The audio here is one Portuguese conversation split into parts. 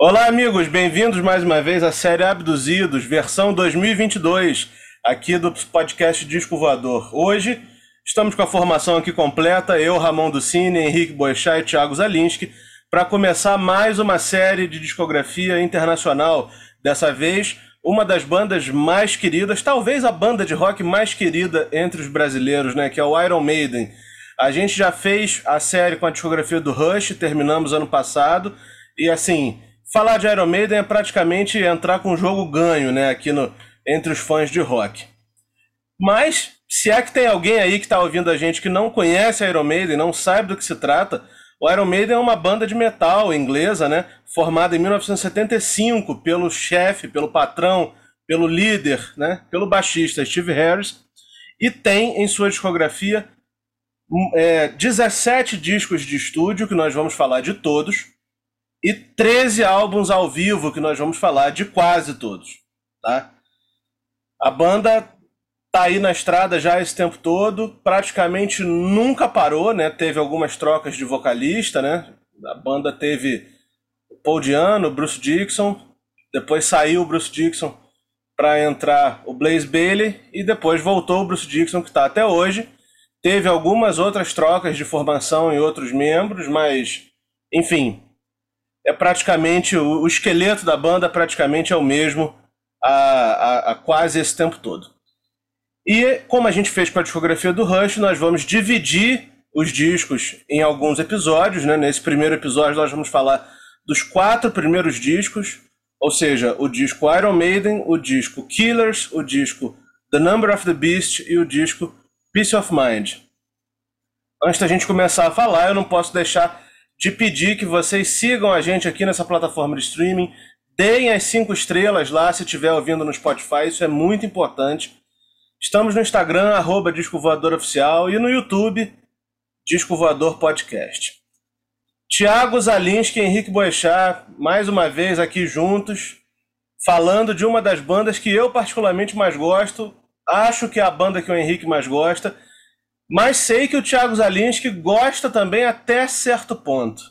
Olá, amigos, bem-vindos mais uma vez à série Abduzidos, versão 2022, aqui do podcast Disco Voador. Hoje estamos com a formação aqui completa, eu, Ramon Ducini, Henrique Boechat e Thiago Zalinski, para começar mais uma série de discografia internacional. Dessa vez, uma das bandas mais queridas, talvez a banda de rock mais querida entre os brasileiros, né, que é o Iron Maiden. A gente já fez a série com a discografia do Rush, terminamos ano passado, e assim, falar de Iron Maiden é praticamente entrar com o jogo ganho, né, aqui no, entre os fãs de rock. Mas, se é que tem alguém aí que está ouvindo a gente que não conhece Iron Maiden, não sabe do que se trata, o Iron Maiden é uma banda de metal inglesa, né, formada em 1975 pelo chefe, pelo patrão, pelo líder, né, pelo baixista Steve Harris, e tem em sua discografia é, 17 discos de estúdio, que nós vamos falar de todos, e 13 álbuns ao vivo, que nós vamos falar de quase todos. Tá? A banda tá aí na estrada já esse tempo todo, praticamente nunca parou, né? Teve algumas trocas de vocalista, né? A banda teve Paul Diano, Bruce Dixon, depois saiu o Bruce Dixon para entrar o Blaze Bailey e depois voltou o Bruce Dixon que está até hoje. Teve algumas outras trocas de formação em outros membros, mas enfim, é praticamente o, esqueleto da banda praticamente é o mesmo há, há, há, quase esse tempo todo. E como a gente fez com a discografia do Rush, nós vamos dividir os discos em alguns episódios. Né? Nesse primeiro episódio nós vamos falar dos quatro primeiros discos, ou seja, o disco Iron Maiden, o disco Killers, o disco The Number of the Beast e o disco Peace of Mind. Antes da gente começar a falar, eu não posso deixar de pedir que vocês sigam a gente aqui nessa plataforma de streaming, deem as cinco estrelas lá se estiver ouvindo no Spotify, isso é muito importante. Estamos no Instagram, arroba Disco Voador Oficial, e no YouTube, Disco Voador Podcast. Tiago Zalinski e Henrique Boechat, mais uma vez aqui juntos, falando de uma das bandas que eu particularmente mais gosto, acho que é a banda que o Henrique mais gosta, mas sei que o Thiago Zalinski gosta também até certo ponto.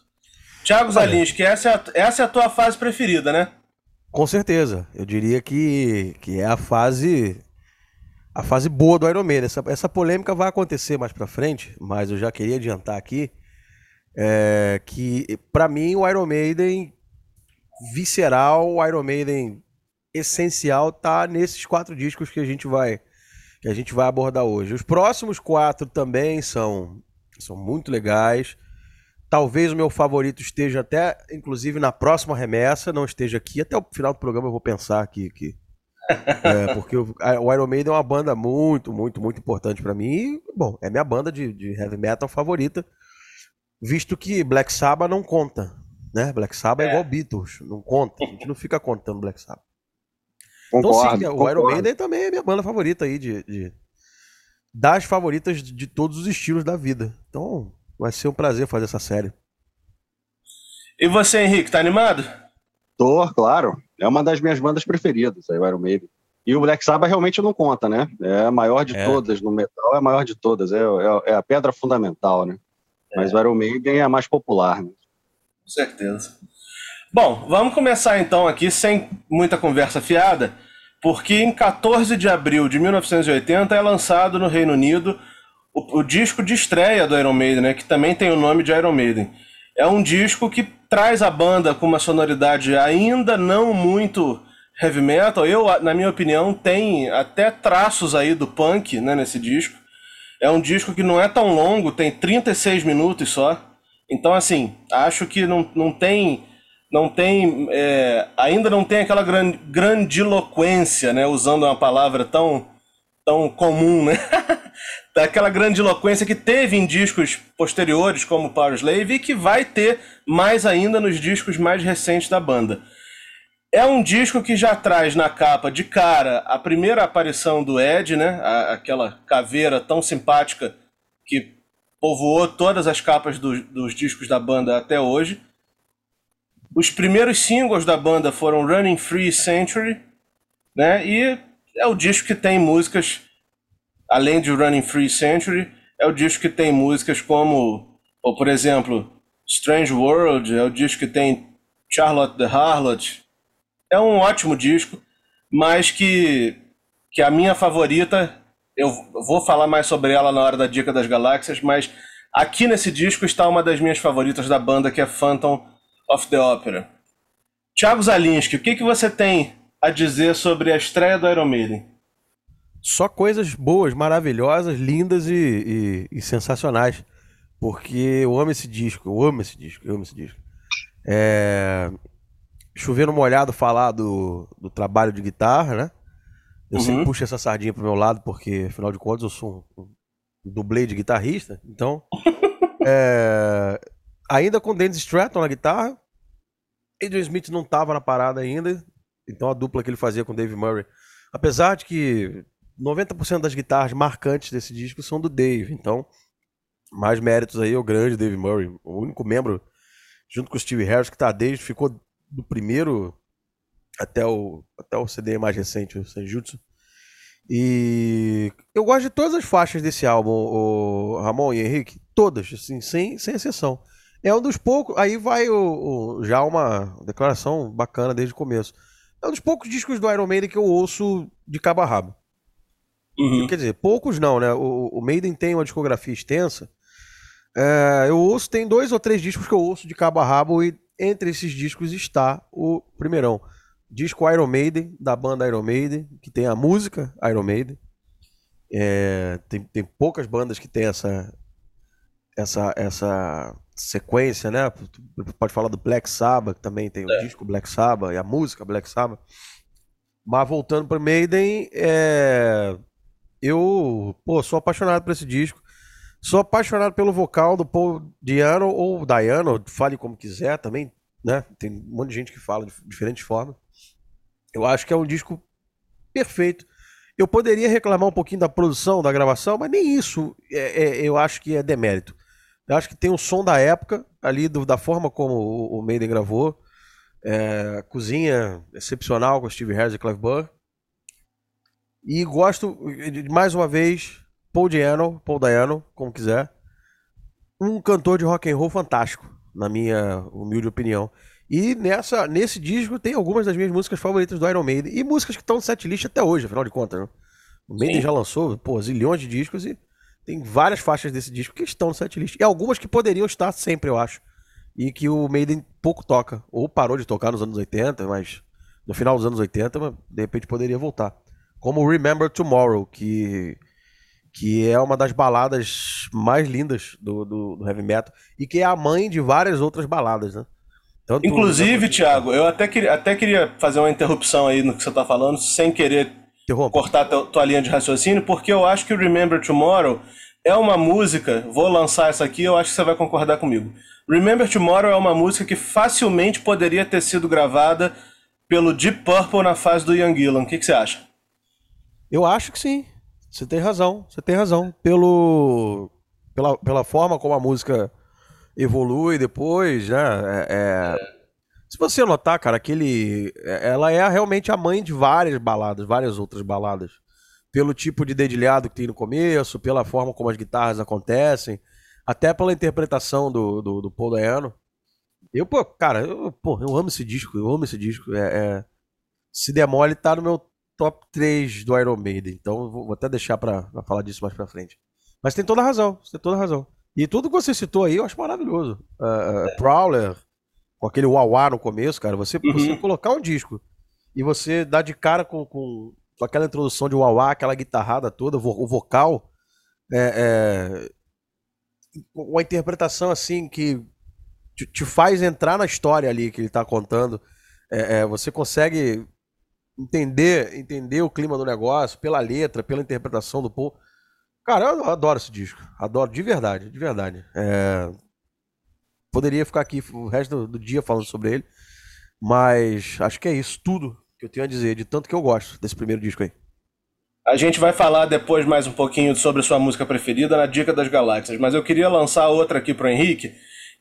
Thiago Zalinski, essa é, a, essa é a tua fase preferida, né? Com certeza. Eu diria que, que é a fase a fase boa do Iron Maiden. Essa, essa polêmica vai acontecer mais pra frente, mas eu já queria adiantar aqui é, que, para mim, o Iron Maiden visceral, o Iron Maiden essencial tá nesses quatro discos que a gente vai que a gente vai abordar hoje. Os próximos quatro também são, são muito legais. Talvez o meu favorito esteja até, inclusive, na próxima remessa, não esteja aqui. Até o final do programa eu vou pensar aqui. que é, porque o, o, Iron Maiden é uma banda muito, muito, muito importante para mim. E, bom, é minha banda de, de heavy metal favorita. Visto que Black Sabbath não conta. Né? Black Sabbath é, é igual Beatles, não conta. A gente não fica contando Black Sabbath. Concordo, então, sim, concordo. o Iron Maiden também é minha banda favorita aí, de, de, das favoritas de todos os estilos da vida. Então, vai ser um prazer fazer essa série. E você, Henrique, tá animado? Tô, claro. É uma das minhas bandas preferidas, aí, o Iron Maiden. E o Black Sabbath realmente não conta, né? É a maior de é. todas no metal, é a maior de todas, é, é, é a pedra fundamental, né? É. Mas o Iron Maiden é a mais popular, né? Com certeza. Bom, vamos começar então aqui sem muita conversa fiada, porque em 14 de abril de 1980 é lançado no Reino Unido o, o disco de estreia do Iron Maiden, né, que também tem o nome de Iron Maiden. É um disco que traz a banda com uma sonoridade ainda não muito heavy metal. Eu, na minha opinião, tem até traços aí do punk né, nesse disco. É um disco que não é tão longo, tem 36 minutos só. Então, assim, acho que não, não tem não tem é, ainda não tem aquela gran, grandiloquência, né, usando uma palavra tão tão comum, né? Daquela grandiloquência que teve em discos posteriores como Power Slave e que vai ter mais ainda nos discos mais recentes da banda. É um disco que já traz na capa de cara a primeira aparição do Ed, né? A, aquela caveira tão simpática que povoou todas as capas do, dos discos da banda até hoje. Os primeiros singles da banda foram Running Free Century, né? E é o disco que tem músicas, além de Running Free Century, é o disco que tem músicas como, ou, por exemplo, Strange World, é o disco que tem Charlotte the Harlot. É um ótimo disco, mas que, que a minha favorita, eu vou falar mais sobre ela na hora da Dica das Galáxias, mas aqui nesse disco está uma das minhas favoritas da banda, que é Phantom of the Opera. Thiago Zalinski, o que, que você tem a dizer sobre a estreia do Iron Maiden? Só coisas boas, maravilhosas, lindas e, e, e sensacionais. Porque eu amo esse disco, eu amo esse disco, eu amo esse disco. É... Chovendo molhado falar do, do trabalho de guitarra, né? Eu uhum. sempre puxo essa sardinha pro meu lado, porque afinal de contas eu sou um, um dublê de guitarrista. Então, é... ainda com Dennis Stratton na guitarra, Adrian Smith não tava na parada ainda, então a dupla que ele fazia com Dave Murray. Apesar de que 90% das guitarras marcantes desse disco são do Dave, então mais méritos aí ao grande Dave Murray, o único membro junto com o Steve Harris que tá desde ficou do primeiro até o até o CD mais recente, o Senjutsu. E eu gosto de todas as faixas desse álbum, o Ramon e Henrique, todas, assim, sem, sem exceção. É um dos poucos. Aí vai o, o, já uma declaração bacana desde o começo. É um dos poucos discos do Iron Maiden que eu ouço de cabo a rabo. Uhum. Quer dizer, poucos não, né? O, o Maiden tem uma discografia extensa. É, eu ouço, tem dois ou três discos que eu ouço de cabo a rabo e entre esses discos está o primeirão. Disco Iron Maiden, da banda Iron Maiden, que tem a música Iron Maiden. É, tem, tem poucas bandas que tem essa, essa, essa sequência, né? Pode falar do Black Sabbath, que também tem o é. disco Black Sabbath e a música Black Sabbath. Mas voltando para Maiden, é... eu pô, sou apaixonado por esse disco. Sou apaixonado pelo vocal do Paul Diano ou Diano, fale como quiser também, né? Tem um monte de gente que fala de diferentes formas. Eu acho que é um disco perfeito. Eu poderia reclamar um pouquinho da produção, da gravação, mas nem isso é, é, eu acho que é demérito. Eu acho que tem o som da época, ali do, da forma como o, o Maiden gravou. É, cozinha excepcional com Steve Harris e Clive Burr. E gosto, mais uma vez, Paul Diano, Paul Diano, como quiser. Um cantor de rock and roll fantástico, na minha humilde opinião. E nessa, nesse disco tem algumas das minhas músicas favoritas do Iron Maiden. E músicas que estão no setlist até hoje, afinal de contas. Né? O Maiden Sim. já lançou, pô, zilhões de discos e tem várias faixas desse disco que estão no setlist. E algumas que poderiam estar sempre, eu acho. E que o Maiden pouco toca. Ou parou de tocar nos anos 80, mas no final dos anos 80, de repente poderia voltar. Como Remember Tomorrow, que, que é uma das baladas mais lindas do, do, do heavy metal. E que é a mãe de várias outras baladas, né? Tanto Inclusive, Thiago, eu até queria, até queria fazer uma interrupção aí no que você está falando, sem querer Interrompa. cortar tua, tua linha de raciocínio, porque eu acho que o Remember Tomorrow é uma música, vou lançar essa aqui, eu acho que você vai concordar comigo. Remember Tomorrow é uma música que facilmente poderia ter sido gravada pelo Deep Purple na fase do Young Gillan. O que, que você acha? Eu acho que sim. Você tem razão. Você tem razão. Pelo, pela, pela forma como a música evolui depois, né? É, é... Se você notar, cara, aquele. É, ela é realmente a mãe de várias baladas, várias outras baladas. Pelo tipo de dedilhado que tem no começo, pela forma como as guitarras acontecem, até pela interpretação do, do, do Paul Dayano. Eu, pô, cara, eu, pô, eu amo esse disco, eu amo esse disco. É, é... Se demole, tá no meu top 3 do Iron Maiden. Então vou, até deixar pra, pra, falar disso mais pra frente. Mas tem toda razão, tem toda razão. E tudo que você citou aí eu acho maravilhoso. Uh, uh, Prowler, com aquele wah no começo, cara, você, uhum. você colocar um disco e você dar de cara com, com, com aquela introdução de wah aquela guitarrada toda, o vocal, é, é, uma interpretação assim que te, te, faz entrar na história ali que ele tá contando. É, é, você consegue entender entender o clima do negócio pela letra, pela interpretação do povo. Cara, eu adoro esse disco. Adoro, de verdade, de verdade. É, Poderia ficar aqui o resto do, dia falando sobre ele. Mas acho que é isso, tudo que eu tenho a dizer, de tanto que eu gosto desse primeiro disco aí. A gente vai falar depois mais um pouquinho sobre sua música preferida na Dica das Galáxias, mas eu queria lançar outra aqui para Henrique,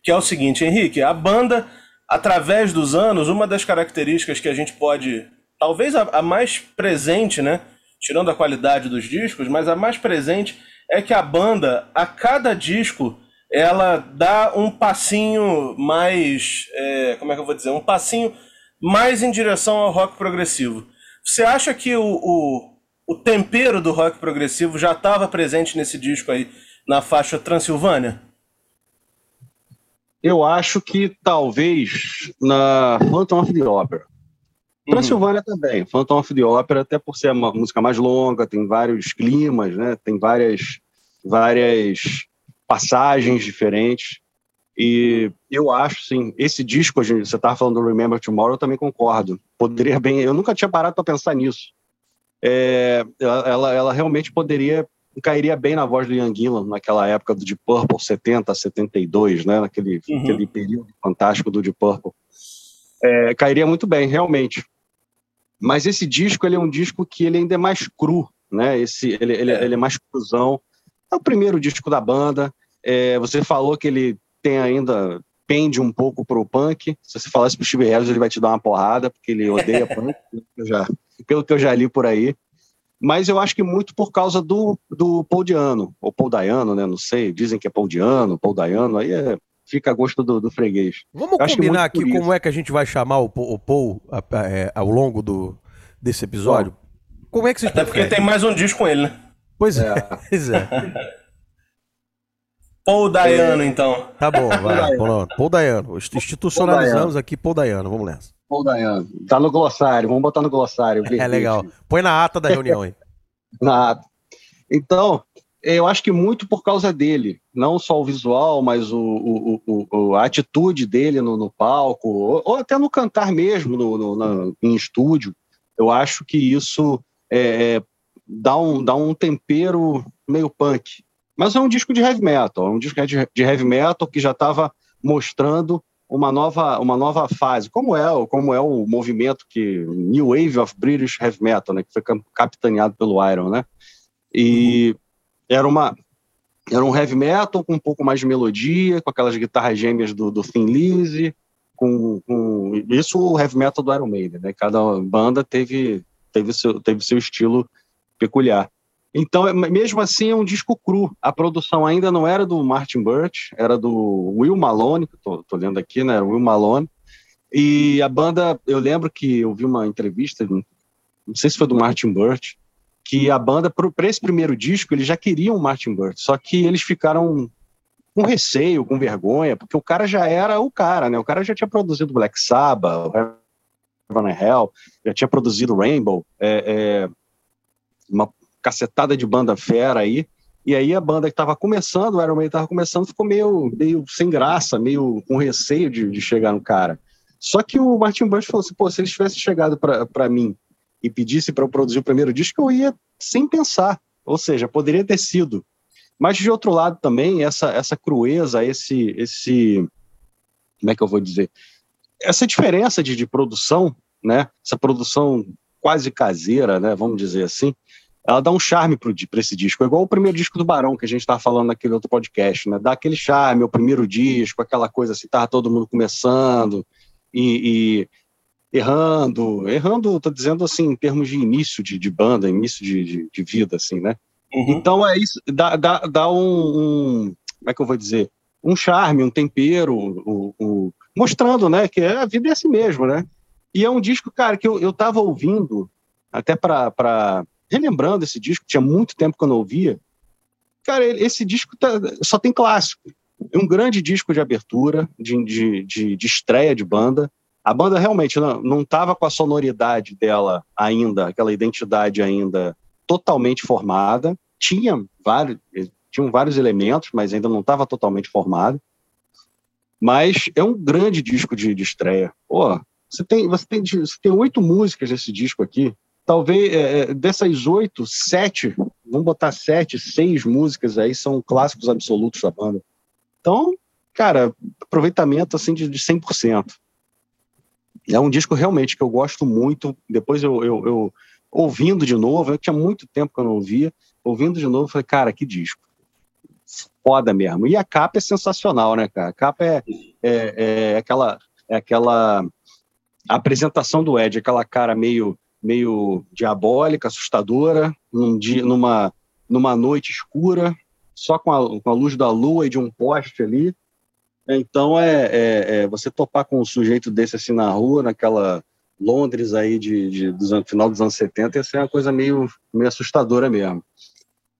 que é o seguinte, Henrique, a banda, através dos anos, uma das características que a gente pode, talvez a, a mais presente, né, tirando a qualidade dos discos, mas a mais presente é que a banda, a cada disco, ela dá um passinho mais. É, como é que eu vou dizer? Um passinho mais em direção ao rock progressivo. Você acha que o, o, o tempero do rock progressivo já estava presente nesse disco aí, na faixa Transilvânia? Eu acho que talvez na Phantom of the Opera. Uhum. Transilvânia também, Phantom of the Opera, até por ser uma música mais longa, tem vários climas, né? tem várias, várias passagens diferentes. E eu acho, sim, esse disco, você estava falando do Remember Tomorrow, eu também concordo. Poderia bem, eu nunca tinha parado para pensar nisso. É, ela, ela realmente poderia, cairia bem na voz do Ian Gillan naquela época do Deep Purple, 70, 72, né, naquele, uhum. naquele período fantástico do Deep Purple. É, cairia muito bem, realmente. Mas esse disco, ele é um disco que ele ainda é mais cru, né, esse, ele, ele, é. ele é mais cruzão. É o primeiro disco da banda, é, você falou que ele tem ainda pende um pouco pro punk. Se você falasse pro Steve Harris, ele vai te dar uma porrada, porque ele odeia punk, pelo, já, pelo que eu já li por aí. Mas eu acho que muito por causa do, do Paul Diano, ou Paul Dayano, né? Não sei, dizem que é Paul Diano, Paul Dayano, aí é, fica a gosto do, do freguês. Vamos combinar aqui como é que a gente vai chamar o, o Paul a, a, é, ao longo do, desse episódio? Bom, como é que vocês Até porque tem mais um disco com ele, né? Pois é. Pois é. Paul Dayano, é... então. Tá bom, vai. Paul, Paul Dayano. Institucionalizamos Paul aqui Paul Dayano, vamos nessa. Paul Dayano. Tá no glossário, vamos botar no glossário. É legal. Põe na ata da reunião aí. na ata. Então, eu acho que muito por causa dele, não só o visual, mas o, o, o a atitude dele no, no palco, ou, ou, até no cantar mesmo, no, no na, em estúdio. Eu acho que isso é, é dá, um, dá um tempero meio punk mas é um disco de heavy metal, é um disco de heavy metal que já estava mostrando uma nova, uma nova fase, como é, como é o movimento que New Wave of British Heavy Metal, né, que foi capitaneado pelo Iron, né? E era uma era um heavy metal com um pouco mais de melodia, com aquelas guitarras gêmeas do, do Thin Lizzy, com, com isso o heavy metal do Iron Maiden, né? Cada banda teve teve seu teve seu estilo peculiar. Então, é, mesmo assim, é um disco cru. A produção ainda não era do Martin Birch, era do Will Malone, que eu tô, lendo aqui, né? Will Malone. E a banda, eu lembro que eu vi uma entrevista, não sei se foi do Martin Birch, que a banda, para esse primeiro disco, eles já queriam o Martin Birch, só que eles ficaram com receio, com vergonha, porque o cara já era o cara, né? O cara já tinha produzido Black Sabbath, Heaven and Hell, já tinha produzido Rainbow, é, é, uma cacetada de banda fera aí. E aí a banda que estava começando, o Iron Maiden estava começando, ficou meio, meio sem graça, meio com receio de, de chegar no cara. Só que o Martin Bush falou assim, pô, se eles tivessem chegado para mim e pedisse para eu produzir o primeiro disco, eu ia sem pensar. Ou seja, poderia ter sido. Mas de outro lado também, essa, essa crueza, esse, esse. Como é que eu vou dizer? Essa diferença de, de produção, né? Essa produção quase caseira, né? Vamos dizer assim, ela dá um charme para esse disco. É igual o primeiro disco do Barão, que a gente estava falando naquele outro podcast, né? Dá aquele charme, o primeiro disco, aquela coisa assim, tava todo mundo começando e, e errando. Errando, tô dizendo assim, em termos de início de, de banda, início de, de, de, vida, assim, né? Uhum. Então é isso, dá, dá, dá um, um, Como é que eu vou dizer? Um charme, um tempero, um, um, mostrando, né? Que a vida é assim mesmo, né? E é um disco, cara, que eu, eu tava ouvindo, até para relembrando esse disco, tinha muito tempo que eu não ouvia. Cara, esse disco tá, só tem clássico. É um grande disco de abertura, de, de, de, de estreia de banda. A banda realmente não estava com a sonoridade dela ainda, aquela identidade ainda totalmente formada. Tinha vários, tinham vários elementos, mas ainda não estava totalmente formada. Mas é um grande disco de, de estreia. Pô, você tem, você tem, você tem oito músicas desse disco aqui talvez é, é, dessas oito, sete, vamos botar sete, seis músicas aí são clássicos absolutos da banda. Então, cara, aproveitamento assim de, de 100%. É um disco realmente que eu gosto muito. Depois eu, eu, eu ouvindo de novo, eu tinha muito tempo que eu não ouvia, ouvindo de novo, falei, cara, que disco. Foda mesmo. E a capa é sensacional, né, cara? A capa é, é, é aquela é aquela apresentação do Ed, aquela cara meio meio diabólica, assustadora, num dia, numa, numa noite escura, só com a, com a luz da lua e de um poste ali. Então é, é, é, você topar com um sujeito desse assim na rua, naquela Londres aí de, de dos final dos anos 70, ia ser uma coisa meio, meio assustadora mesmo.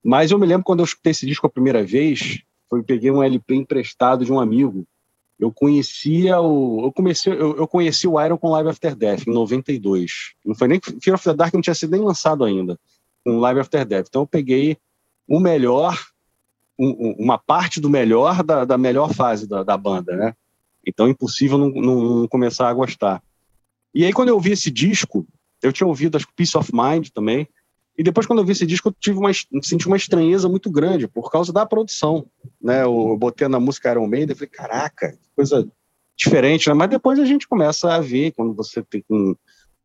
Mas eu me lembro quando eu escutei esse disco a primeira vez, foi peguei um LP emprestado de um amigo. Eu conhecia o eu comecei eu, eu conheci o Iron com Live After Death em 92. Não foi nem Fear of the Dark não tinha sido nem lançado ainda com Live After Death. Então eu peguei o melhor um, uma parte do melhor da, da melhor fase da, da, banda, né? Então impossível não, não, não, começar a gostar. E aí quando eu ouvi esse disco, eu tinha ouvido acho Peace of Mind também, e depois, quando eu vi esse disco, eu tive uma, senti uma estranheza muito grande por causa da produção. Né? Eu, botei na música Iron Maiden e falei, caraca, coisa diferente. Né? Mas depois a gente começa a ver, quando você tem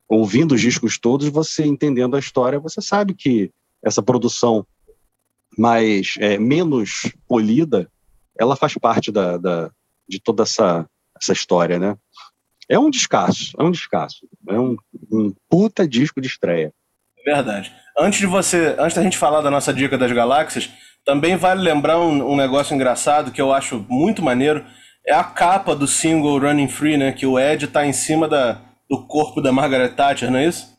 ouvindo os discos todos, você entendendo a história, você sabe que essa produção mais é, menos polida, ela faz parte da, da, de toda essa, essa história, né? É um descasso, é um descasso. É um, um puta disco de estreia. Verdade. Antes de você, antes da gente falar da nossa dica das galáxias, também vale lembrar um, um, negócio engraçado que eu acho muito maneiro. É a capa do single Running Free, né? Que o Ed tá em cima da, do corpo da Margaret Thatcher, não é isso?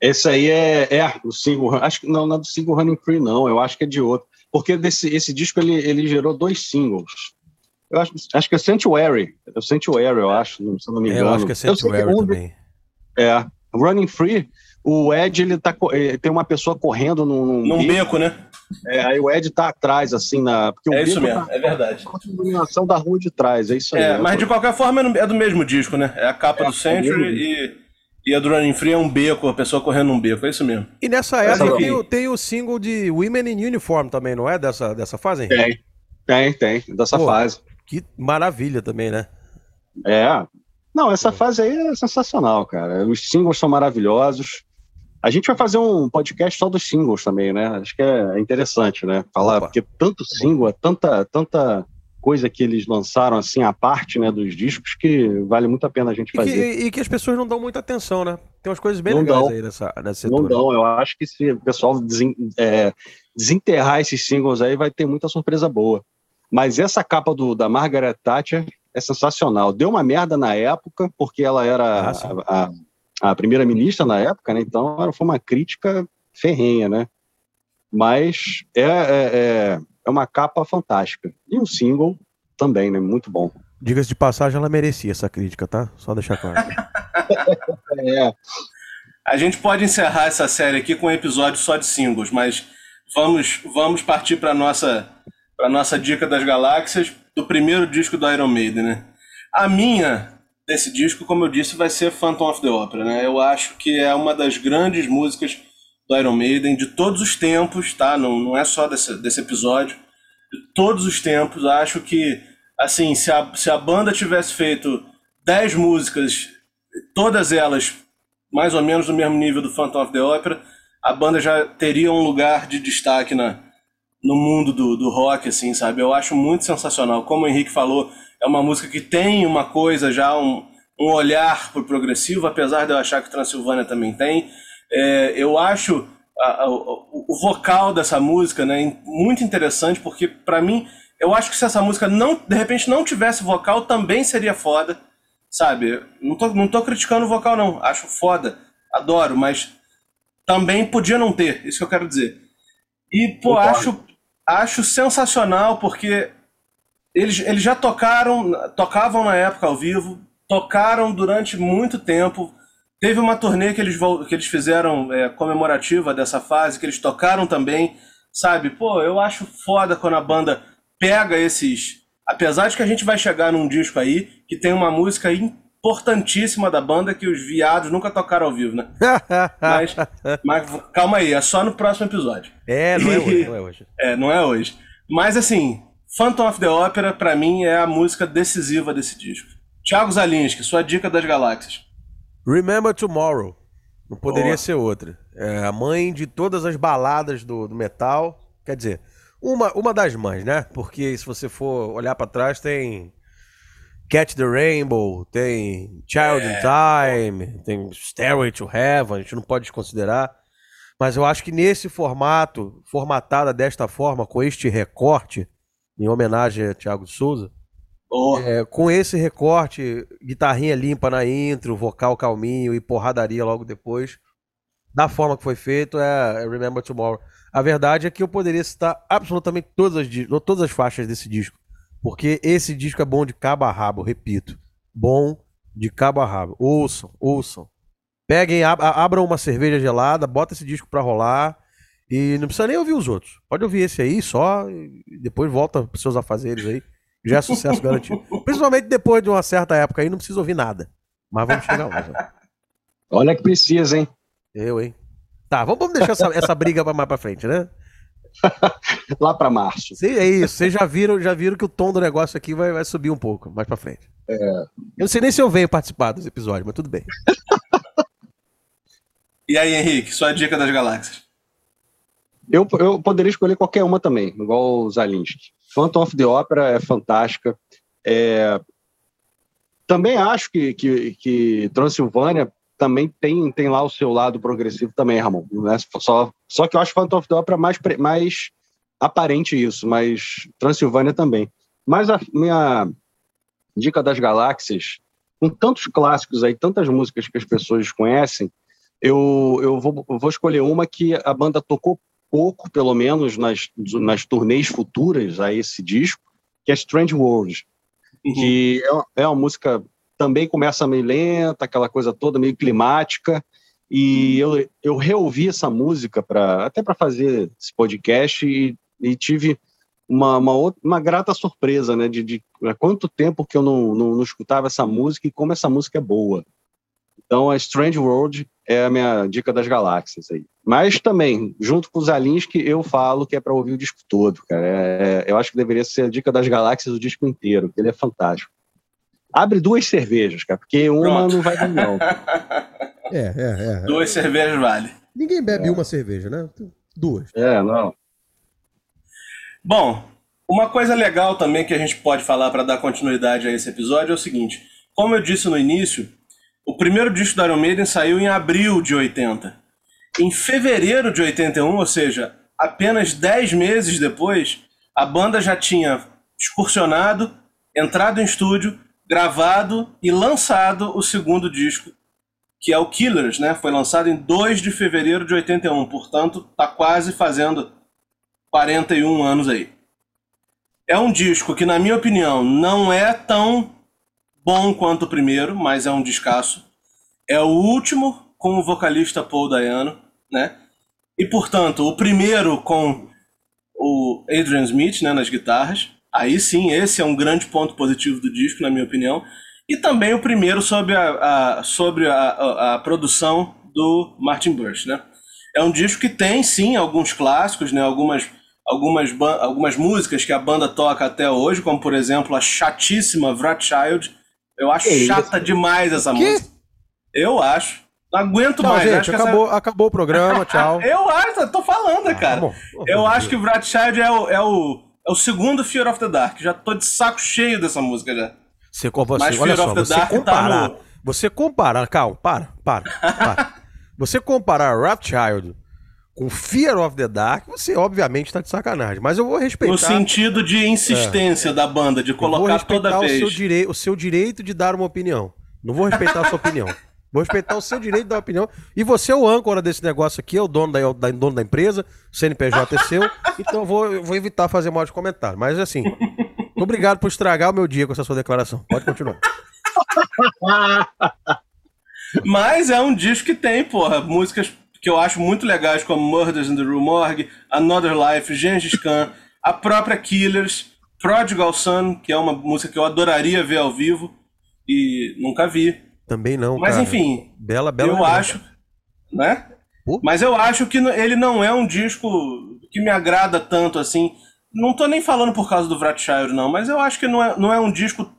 Esse aí é, é o single. Acho que não, não é do single Running Free, não. Eu acho que é de outro. Porque desse, esse disco ele, ele gerou dois singles. Eu acho, acho que é Sanctuary. É o Sanctuary, eu acho, se não me engano. É, eu acho que é Sanctuary também. É. Running Free o Ed ele tá ele tem uma pessoa correndo num, num beco, beco, né? É, aí o Ed tá atrás, assim, na. Porque é isso mesmo, tá, é verdade. A iluminação da rua de trás, é isso aí. É, mas de qualquer forma é do mesmo disco, né? É a capa é, do Century é e, e a do Running Free é um beco, a pessoa correndo num beco, é isso mesmo. E nessa época tem, o, tem o single de Women in Uniform também, não é? Dessa, dessa fase? Tem, tem, tem, dessa Pô, fase. Que maravilha também, né? É. Não, essa fase aí é sensacional, cara. Os singles são maravilhosos. A gente vai fazer um podcast só dos singles também, né? Acho que é interessante, né? Falar, Opa. porque tanto single, é tanta, tanta coisa que eles lançaram assim à parte, né, dos discos que vale muito a pena a gente fazer. E que, e que as pessoas não dão muita atenção, né? Tem umas coisas bem não legais dão, aí nessa, nessa. Não dão, eu acho que se o pessoal desen, é, desenterrar esses singles aí vai ter muita surpresa boa. Mas essa capa do, da Margaret Thatcher é sensacional. Deu uma merda na época, porque ela era ah, a, a a primeira-ministra na época, né? Então foi uma crítica ferrenha, né? Mas é, é, é, é uma capa fantástica. E o single também, né? Muito bom. Diga-se de passagem, ela merecia essa crítica, tá? Só deixar claro. é. A gente pode encerrar essa série aqui com um episódio só de singles, mas vamos, vamos partir para nossa para nossa dica das galáxias do primeiro disco do Iron Maiden, né? A minha desse disco, como eu disse, vai ser Phantom of the Opera, né? Eu acho que é uma das grandes músicas do Iron Maiden de todos os tempos, tá? Não, não é só desse, desse episódio. De todos os tempos, acho que, assim, se a, se a banda tivesse feito 10 músicas, todas elas mais ou menos no mesmo nível do Phantom of the Opera, a banda já teria um lugar de destaque na, no mundo do, do rock, assim, sabe? Eu acho muito sensacional. Como o Henrique falou, é uma música que tem uma coisa já, um, um olhar pro progressivo, apesar de eu achar que Transilvânia também tem. É, eu acho a, a, o vocal dessa música né, muito interessante, porque para mim, eu acho que se essa música não, de repente não tivesse vocal, também seria foda, sabe? Não tô, não tô criticando o vocal, não. Acho foda, adoro, mas também podia não ter, isso que eu quero dizer. E, pô, acho, acho sensacional, porque eles, eles já tocaram, tocavam na época ao vivo, tocaram durante muito tempo. Teve uma turnê que eles, que eles fizeram é, comemorativa dessa fase, que eles tocaram também, sabe? Pô, eu acho foda quando a banda pega esses. Apesar de que a gente vai chegar num disco aí que tem uma música importantíssima da banda que os viados nunca tocaram ao vivo, né? mas, mas calma aí, é só no próximo episódio. É, não é hoje. Não é, hoje. é, não é hoje. Mas assim, Phantom of the Opera, para mim, é a música decisiva desse disco. Thiago Zalinski, sua dica das galáxias. Remember Tomorrow. Não poderia ser outra. É a mãe de todas as baladas do, do, metal. Quer dizer, uma, uma das mães, né? Porque se você for olhar para trás, tem Catch the Rainbow, tem Child é. in Time, tem Stairway to Heaven, a gente não pode desconsiderar. Mas eu acho que nesse formato, formatada desta forma, com este recorte, em homenagem a Thiago Souza, oh. é, com esse recorte, guitarrinha limpa na intro, vocal calminho e porradaria logo depois, da forma que foi feito, é, é Remember Tomorrow. A verdade é que eu poderia citar absolutamente todas as, todas as faixas desse disco, porque esse disco é bom de cabo a rabo, repito. Bom de cabo a rabo. Ouçam, ouçam. Peguem, ab abram uma cerveja gelada, bota esse disco pra rolar e não precisa nem ouvir os outros. Pode ouvir esse aí só e depois volta pros seus afazeres aí. Já é sucesso garantido. Principalmente depois de uma certa época aí, não precisa ouvir nada. Mas vamos chegar lá. Já. Olha que precisa, hein? Eu, hein? Tá, vamos deixar essa, essa briga mais pra frente, né? Lá para março. Sim, é isso. Vocês já viram, já viram que o tom do negócio aqui vai, vai subir um pouco mais para frente. É. Eu não sei nem se eu venho participar dos episódios, mas tudo bem. e aí, Henrique, sua dica das galáxias? Eu, eu poderia escolher qualquer uma também, igual o Zalinski. Phantom of the Opera é fantástica. É... Também acho que, que, que Transilvânia também tem, tem lá o seu lado progressivo também, Ramon. Né? Só, só que eu acho Phantom of the Opera mais, mais aparente isso, mas Transilvânia também. Mas a minha dica das galáxias, com tantos clássicos aí, tantas músicas que as pessoas conhecem, eu, eu, vou, eu vou escolher uma que a banda tocou pouco, pelo menos, nas, nas turnês futuras a esse disco, que é Strange World. Uhum. Que é, é uma música também começa meio lenta, aquela coisa toda meio climática. E eu, eu reouvi essa música para até para fazer esse podcast e, e tive uma, uma, uma, grata surpresa, né? De, de há quanto tempo que eu não, não, não, escutava essa música e como essa música é boa. Então, a Strange World é a minha dica das galáxias aí. Mas também, junto com os que eu falo que é para ouvir o disco todo, cara. É, é, eu acho que deveria ser a dica das galáxias o disco inteiro, porque ele é fantástico. Abre duas cervejas, cara, porque uma Pronto. não vai dar, não. É, é, é. Duas cervejas vale. Ninguém bebe é. uma cerveja, né? Duas. É, não. Bom, uma coisa legal também que a gente pode falar para dar continuidade a esse episódio é o seguinte: como eu disse no início, o primeiro disco do Iron Maiden saiu em abril de 80. Em fevereiro de 81, ou seja, apenas 10 meses depois, a banda já tinha excursionado, entrado em estúdio gravado e lançado o segundo disco, que é o Killers, né? Foi lançado em 2 de fevereiro de 81, portanto, tá quase fazendo 41 anos aí. É um disco que, na minha opinião, não é tão bom quanto o primeiro, mas é um descasso. É o último com o vocalista Paul Dayano, né? E, portanto, o primeiro com o Adrian Smith né, nas guitarras. Aí sim, esse é um grande ponto positivo do disco, na minha opinião. E também o primeiro sobre a, a sobre a, a, a, produção do Martin Birch, né? É um disco que tem, sim, alguns clássicos, né? Algumas, algumas, algumas músicas que a banda toca até hoje, como, por exemplo, a chatíssima Wrathchild. Eu acho que chata isso? demais essa música. Eu acho. Não aguento tchau, mais. Gente, acabou, essa... acabou o programa, tchau. eu acho, tô falando, ah, cara. Tá eu acho que Wrathchild é o, é o é o segundo Fear of the Dark. Já tô de saco cheio dessa música já. Você, você, Mas olha Fear só, você Dark tá comparar, tá no... você comparar, calma, para, para, para. você comparar Rapchild com Fear of the Dark, você obviamente tá de sacanagem. Mas eu vou respeitar. No sentido de insistência é. da banda, de colocar toda vez. Seu, direi o seu direito de dar uma opinião. Não vou respeitar a sua opinião. Vou respeitar o seu direito de dar opinião. E você é o âncora desse negócio aqui, é o dono da, da, dono da empresa, o CNPJ é seu. Então eu vou, eu vou evitar fazer mal de comentário. Mas assim, obrigado por estragar o meu dia com essa sua declaração. Pode continuar. Mas é um disco que tem, porra, músicas que eu acho muito legais, como Murders in the Rue Morgue, Another Life, Gengis Khan, a própria Killers, Prodigal Son, que é uma música que eu adoraria ver ao vivo e nunca vi. Também não, Mas cara. enfim, bela, bela eu acho, né? Uh? Mas eu acho que ele não é um disco que me agrada tanto assim. Não tô nem falando por causa do Wrathchild, não, mas eu acho que não é, não é um disco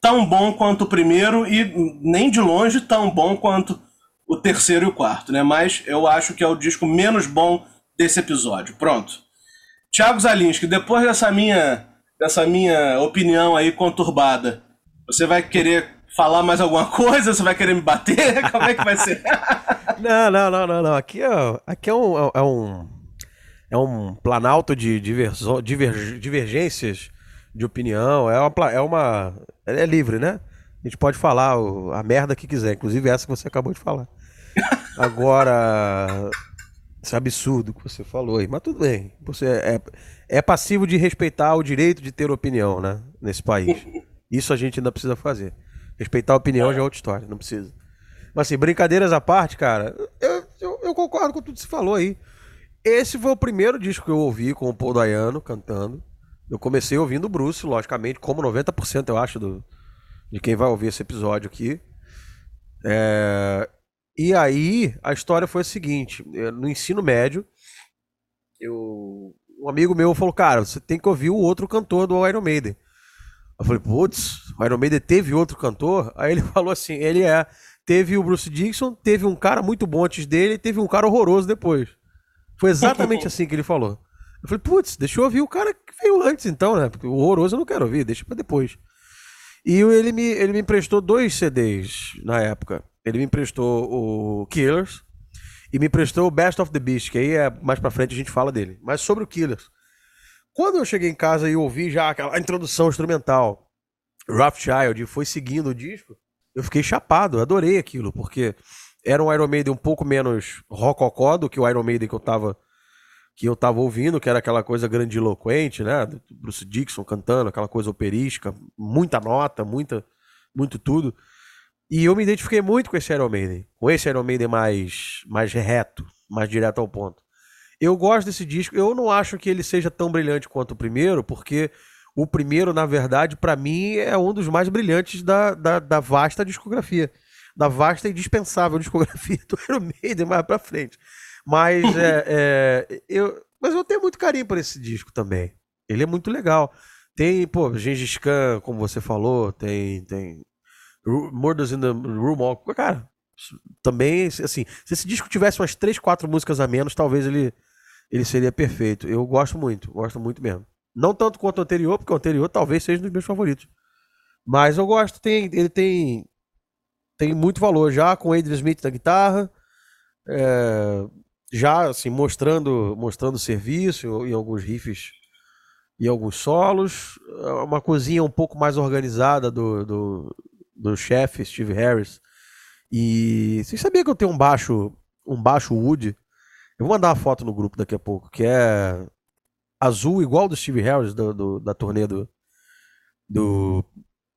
tão bom quanto o primeiro e nem de longe tão bom quanto o terceiro e o quarto, né? Mas eu acho que é o disco menos bom desse episódio. Pronto. Thiago Zalinski, depois dessa minha, dessa minha opinião aí conturbada, você vai querer falar mais alguma coisa? Você vai querer me bater? Como é que vai ser? não, não, não, não, não. Aqui é, aqui é um, é um, é um planalto de diverso, diver, divergências de opinião. É uma, é uma. É livre, né? A gente pode falar a merda que quiser, inclusive essa que você acabou de falar. Agora, esse absurdo que você falou aí, mas tudo bem. Você é, é passivo de respeitar o direito de ter opinião, né? Nesse país. Isso a gente ainda precisa fazer. Respeitar a opinião já é outra história, não precisa. Mas assim, brincadeiras à parte, cara, eu, eu, eu concordo com tudo que você falou aí. Esse foi o primeiro disco que eu ouvi com o Paul Dayano cantando. Eu comecei ouvindo o Bruce, logicamente, como 90% eu acho do, de quem vai ouvir esse episódio aqui. É... E aí, a história foi a seguinte: no ensino médio, eu... um amigo meu falou, cara, você tem que ouvir o outro cantor do Iron Maiden. Eu falei, putz, o Iron Maiden teve outro cantor? Aí ele falou assim: ele é. Teve o Bruce Dixon, teve um cara muito bom antes dele e teve um cara horroroso depois. Foi exatamente assim que ele falou. Eu falei, putz, deixa eu ouvir o cara que veio antes então, né? Porque o horroroso eu não quero ouvir, deixa pra depois. E ele me, ele me emprestou dois CDs na época. Ele me emprestou o Killers e me emprestou o Best of the Beast, que aí é mais pra frente a gente fala dele. Mas sobre o Killers. Quando eu cheguei em casa e ouvi já aquela introdução instrumental, Rothschild, e foi seguindo o disco, eu fiquei chapado, adorei aquilo, porque era um Iron Maiden um pouco menos rococó do que o Iron Maiden que eu tava que eu tava ouvindo, que era aquela coisa grandiloquente, né? Bruce Dixon cantando, aquela coisa operística, muita nota, muita, muito tudo. E eu me identifiquei muito com esse Iron Maiden, com esse Iron Maiden mais, mais reto, mais direto ao ponto. Eu gosto desse disco, eu não acho que ele seja tão brilhante quanto o primeiro, porque o primeiro, na verdade, para mim, é um dos mais brilhantes da, da, da, vasta discografia. Da vasta e dispensável discografia do Iron Maiden mais pra frente. Mas, é, é, eu, mas eu tenho muito carinho por esse disco também. Ele é muito legal. Tem, pô, Gengis Khan, como você falou, tem, tem Murders in the Room. Cara, também, assim, se esse disco tivesse umas 3, 4 músicas a menos, talvez ele, ele seria perfeito. Eu gosto muito, gosto muito mesmo. Não tanto quanto o anterior, porque o anterior talvez seja um dos meus favoritos. Mas eu gosto, tem, ele tem tem muito valor já com Adrian Smith na guitarra. É, já assim mostrando mostrando serviço em alguns riffs e alguns solos, é uma cozinha um pouco mais organizada do, do, do chefe Steve Harris. E você sabia que eu tenho um baixo um baixo Wood? Eu vou mandar uma foto no grupo daqui a pouco, que é azul igual do Steve Harris do, do da turnê do, do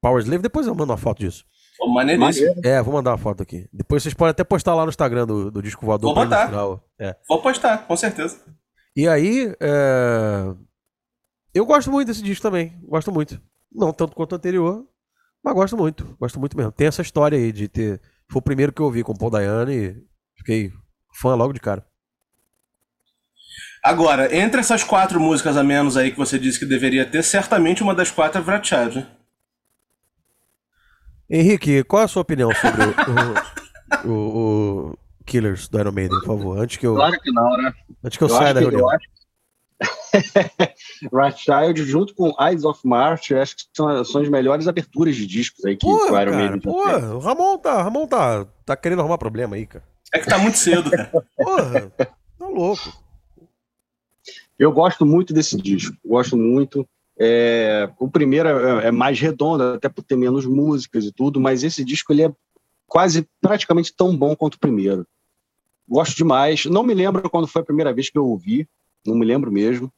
Power Slave. Depois eu mando uma foto disso. Maneiríssimo. É, vou mandar uma foto aqui. Depois vocês podem até postar lá no Instagram do, do Disco Voador. Vou botar. É. Vou postar, com certeza. E aí, é... eu gosto muito desse disco também. Gosto muito. Não tanto quanto o anterior, mas gosto muito. Gosto muito mesmo. Tem essa história aí de ter. Foi o primeiro que eu ouvi com o Paul Dayane e fiquei fã logo de cara. Agora, entre essas quatro músicas a menos aí que você disse que deveria ter, certamente uma das quatro é Vratchad, né? Henrique, qual é a sua opinião sobre o, o, o, Killers do Iron Maiden, por favor? Antes que eu. Claro que não, né? Antes que eu, eu saia da reunião. Rothschild junto com Eyes of March, eu acho que são, são as melhores aberturas de discos aí que, pô, o Iron Maiden Pô, o Ramon tá, Ramon tá, tá querendo arrumar problema aí, cara. É que tá muito cedo, cara. Porra, tá louco. Eu gosto muito desse disco, gosto muito. É, o primeiro é, é, mais redondo, até por ter menos músicas e tudo, mas esse disco ele é quase praticamente tão bom quanto o primeiro. Gosto demais. Não me lembro quando foi a primeira vez que eu ouvi, não me lembro mesmo.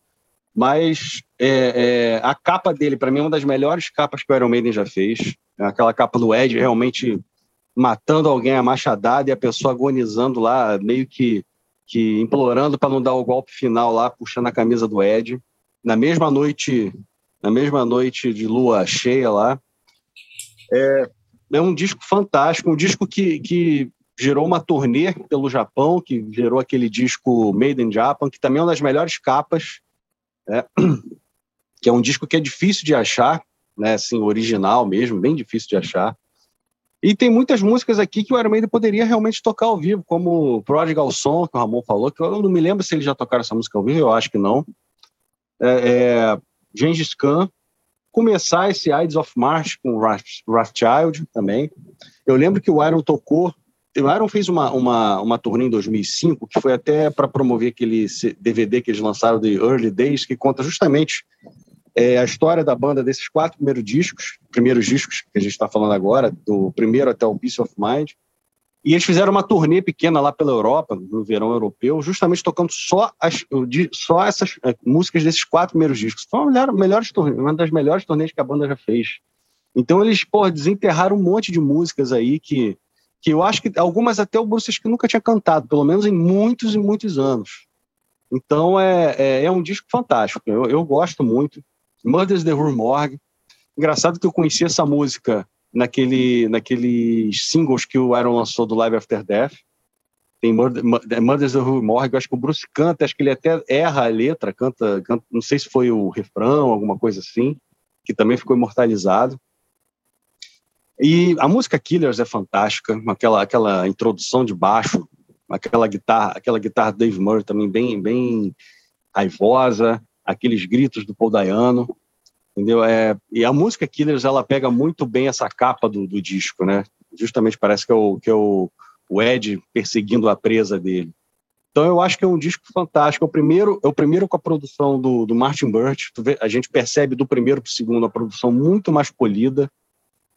Mas é, é, a capa dele, para mim, é uma das melhores capas que o Iron Maiden já fez. É aquela capa do Ed realmente matando alguém a machadada e a pessoa agonizando lá, meio que, que implorando para não dar o golpe final lá, puxando a camisa do Ed na mesma noite, na mesma noite de lua cheia lá. É, é um disco fantástico, um disco que, que gerou uma turnê pelo Japão, que gerou aquele disco Made in Japan, que também é uma das melhores capas, né? que é um disco que é difícil de achar, né? assim, original mesmo, bem difícil de achar. E tem muitas músicas aqui que o Iron Maiden poderia realmente tocar ao vivo, como Prodigal Song, que o Ramon falou, que eu não me lembro se eles já tocaram essa música ao vivo, eu acho que não é, é, Gengis Khan, começar esse Ides of March com Rothschild também. Eu lembro que o Iron tocou o Iron fez uma, uma, uma turnê em 2005 que foi até para promover aquele DVD que eles lançaram de Early Days, que conta justamente é, a história da banda desses quatro primeiros discos, primeiros discos que a gente está falando agora, do primeiro até o Peace of Mind. E eles fizeram uma turnê pequena lá pela Europa, no verão europeu, justamente tocando só, as, só essas é, músicas desses quatro primeiros discos. Foi uma, melhor, melhores uma das melhores turnês que a banda já fez. Então eles, pô, desenterraram um monte de músicas aí que, que eu acho que algumas até o Bruce que nunca tinha cantado, pelo menos em muitos e muitos anos. Então é, é, é um disco fantástico, eu, eu gosto muito. Murders the Rue Morgue. Engraçado que eu conheci essa música naquele, naqueles singles que o Iron lançou do Live After Death. Tem Murder, Murders of Morgue, acho que o Bruce canta, acho que ele até erra a letra, canta, canta, não sei se foi o refrão, alguma coisa assim, que também ficou imortalizado. E a música Killers é fantástica, aquela, aquela introdução de baixo, aquela guitarra, aquela guitarra Dave Murray também bem, bem raivosa, aqueles gritos do Paul Dayano entendeu? É, e a música Killers, ela pega muito bem essa capa do, do disco, né? Justamente parece que é, o, que é o, o Ed perseguindo a presa dele. Então eu acho que é um disco fantástico. É o primeiro, é o primeiro com a produção do, do Martin Burt. a gente percebe do primeiro para o segundo a produção muito mais polida.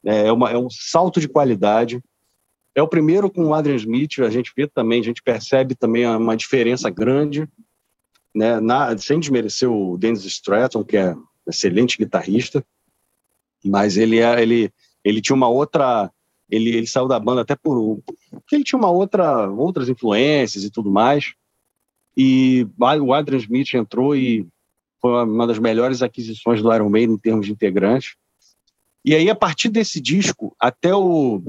É, é, uma, é um salto de qualidade. É o primeiro com o Adrian Smith. A gente vê também, a gente percebe também uma diferença grande, né? Na, sem desmerecer o Dennis Stratton, que é excelente guitarrista, mas ele é, ele ele tinha uma outra ele, ele saiu da banda até por porque ele tinha uma outra outras influências e tudo mais. E o Adrian Smith entrou e foi uma das melhores aquisições do Iron Maiden em termos de integrantes. E aí a partir desse disco até o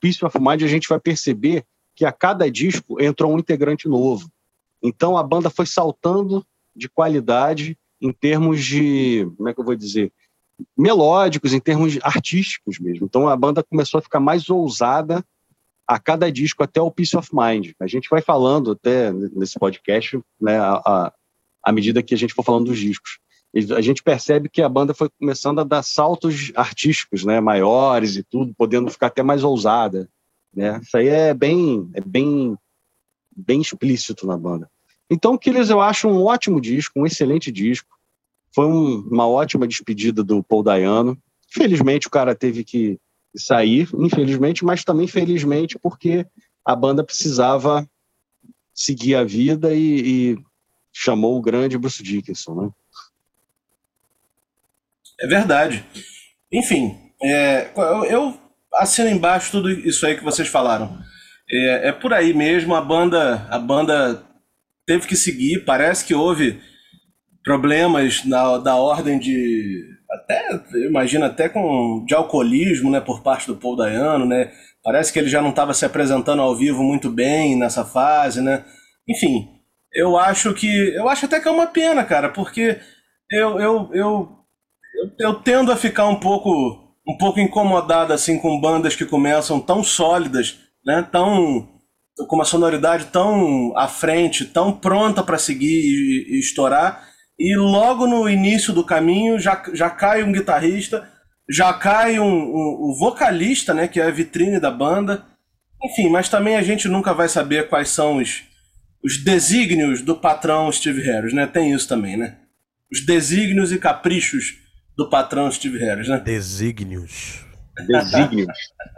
Peace of Mind a gente vai perceber que a cada disco entrou um integrante novo. Então a banda foi saltando de qualidade em termos de, como é que eu vou dizer, melódicos, em termos artísticos mesmo. Então a banda começou a ficar mais ousada a cada disco, até o Peace of Mind. A gente vai falando até nesse podcast, né, a, à medida que a gente for falando dos discos. A gente percebe que a banda foi começando a dar saltos artísticos, né, maiores e tudo, podendo ficar até mais ousada, né? Isso aí é bem, é bem, bem explícito na banda. Então, Killers eu acho um ótimo disco, um excelente disco. Foi um, uma ótima despedida do Paul Dayano. Felizmente o cara teve que sair, infelizmente, mas também felizmente porque a banda precisava seguir a vida e, e chamou o grande Bruce Dickinson, né? É verdade. Enfim, é, eu, eu assino embaixo tudo isso aí que vocês falaram. É, é, por aí mesmo, a banda, a banda teve que seguir. Parece que houve problemas na, da ordem de até imagina até com de alcoolismo né por parte do Paul Dayano né parece que ele já não estava se apresentando ao vivo muito bem nessa fase né enfim eu acho que eu acho até que é uma pena cara porque eu eu, eu, eu, tendo a ficar um pouco um pouco incomodado assim com bandas que começam tão sólidas né tão com uma sonoridade tão à frente tão pronta para seguir e, e estourar e logo no início do caminho já, já cai um guitarrista, já cai um, um, um, vocalista, né, que é a vitrine da banda. Enfim, mas também a gente nunca vai saber quais são os, os desígnios do patrão Steve Harris, né? Tem isso também, né? Os desígnios e caprichos do patrão Steve Harris, né? Desígnios. Desígnios.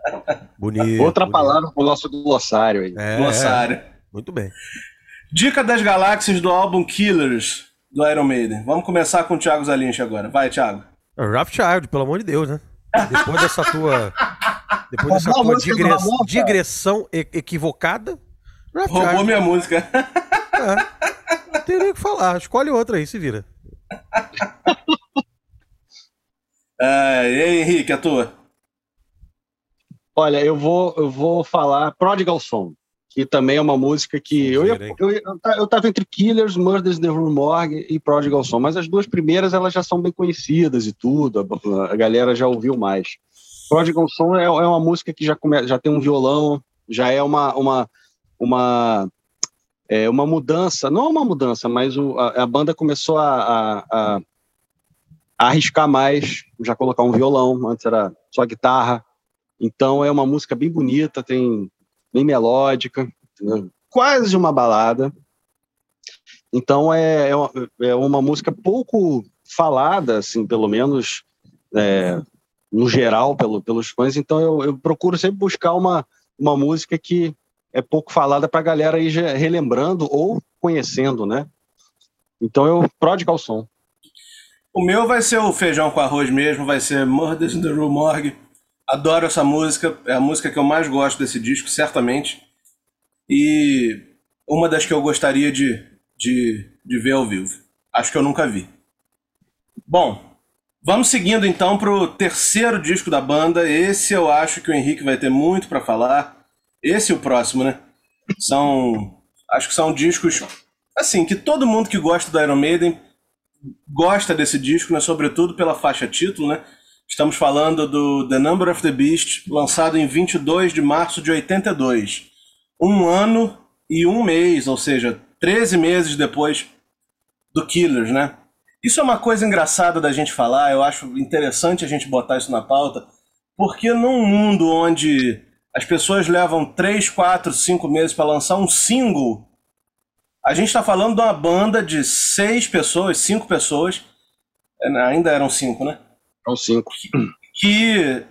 bonito. Outra bonito. palavra pro nosso glossário aí. É, Glossário. Muito bem. Dica das galáxias do álbum Killers, do Iron Maiden. Vamos começar com o Thiago Zalinch agora. Vai, Thiago. Child, pelo amor de Deus, né? Depois dessa tua. Depois dessa tua digre... digressão equivocada. Roubou minha música. É. Não tem nem o que falar. Escolhe outra aí, se vira. É, e aí, Henrique, a tua? Olha, eu vou, eu vou falar Prodigal Song, que também é uma música que eu, ia, eu, eu, eu tava entre Killers, Murders the Rue Morgue e Prodigal Song, mas as duas primeiras elas já são bem conhecidas e tudo, a, a galera já ouviu mais. Prodigal Song é, é uma música que já, come, já tem um violão, já é uma, uma, uma é uma mudança, não uma mudança, mas o, a, a, banda começou a, a, a, arriscar mais, já colocar um violão, antes era só guitarra. Então é uma música bem bonita, tem bem melódica, entendeu? quase uma balada. Então é, é, é uma música pouco falada, assim, pelo menos é, no geral, pelo, pelos fãs. Então eu, eu, procuro sempre buscar uma, uma música que é pouco falada para a galera ir relembrando ou conhecendo, né? Então eu Prodigal Som. O meu vai ser o feijão com arroz mesmo, vai ser Murders in the Rue Morgue. Adoro essa música, é a música que eu mais gosto desse disco, certamente. E uma das que eu gostaria de, de, de ver ao vivo. Acho que eu nunca vi. Bom, vamos seguindo então para o terceiro disco da banda. Esse eu acho que o Henrique vai ter muito para falar. Esse e o próximo, né? São. Acho que são discos. Assim, que todo mundo que gosta do Iron Maiden gosta desse disco, né? Sobretudo pela faixa título, né? Estamos falando do The Number of the Beast, lançado em 22 de março de 82. Um ano e um mês, ou seja, 13 meses depois do Killers, né? Isso é uma coisa engraçada da gente falar, eu acho interessante a gente botar isso na pauta, porque num mundo onde as pessoas levam 3, 4, 5 meses para lançar um single, a gente está falando de uma banda de seis pessoas, cinco pessoas, é, ainda eram cinco, né? Eram cinco. Que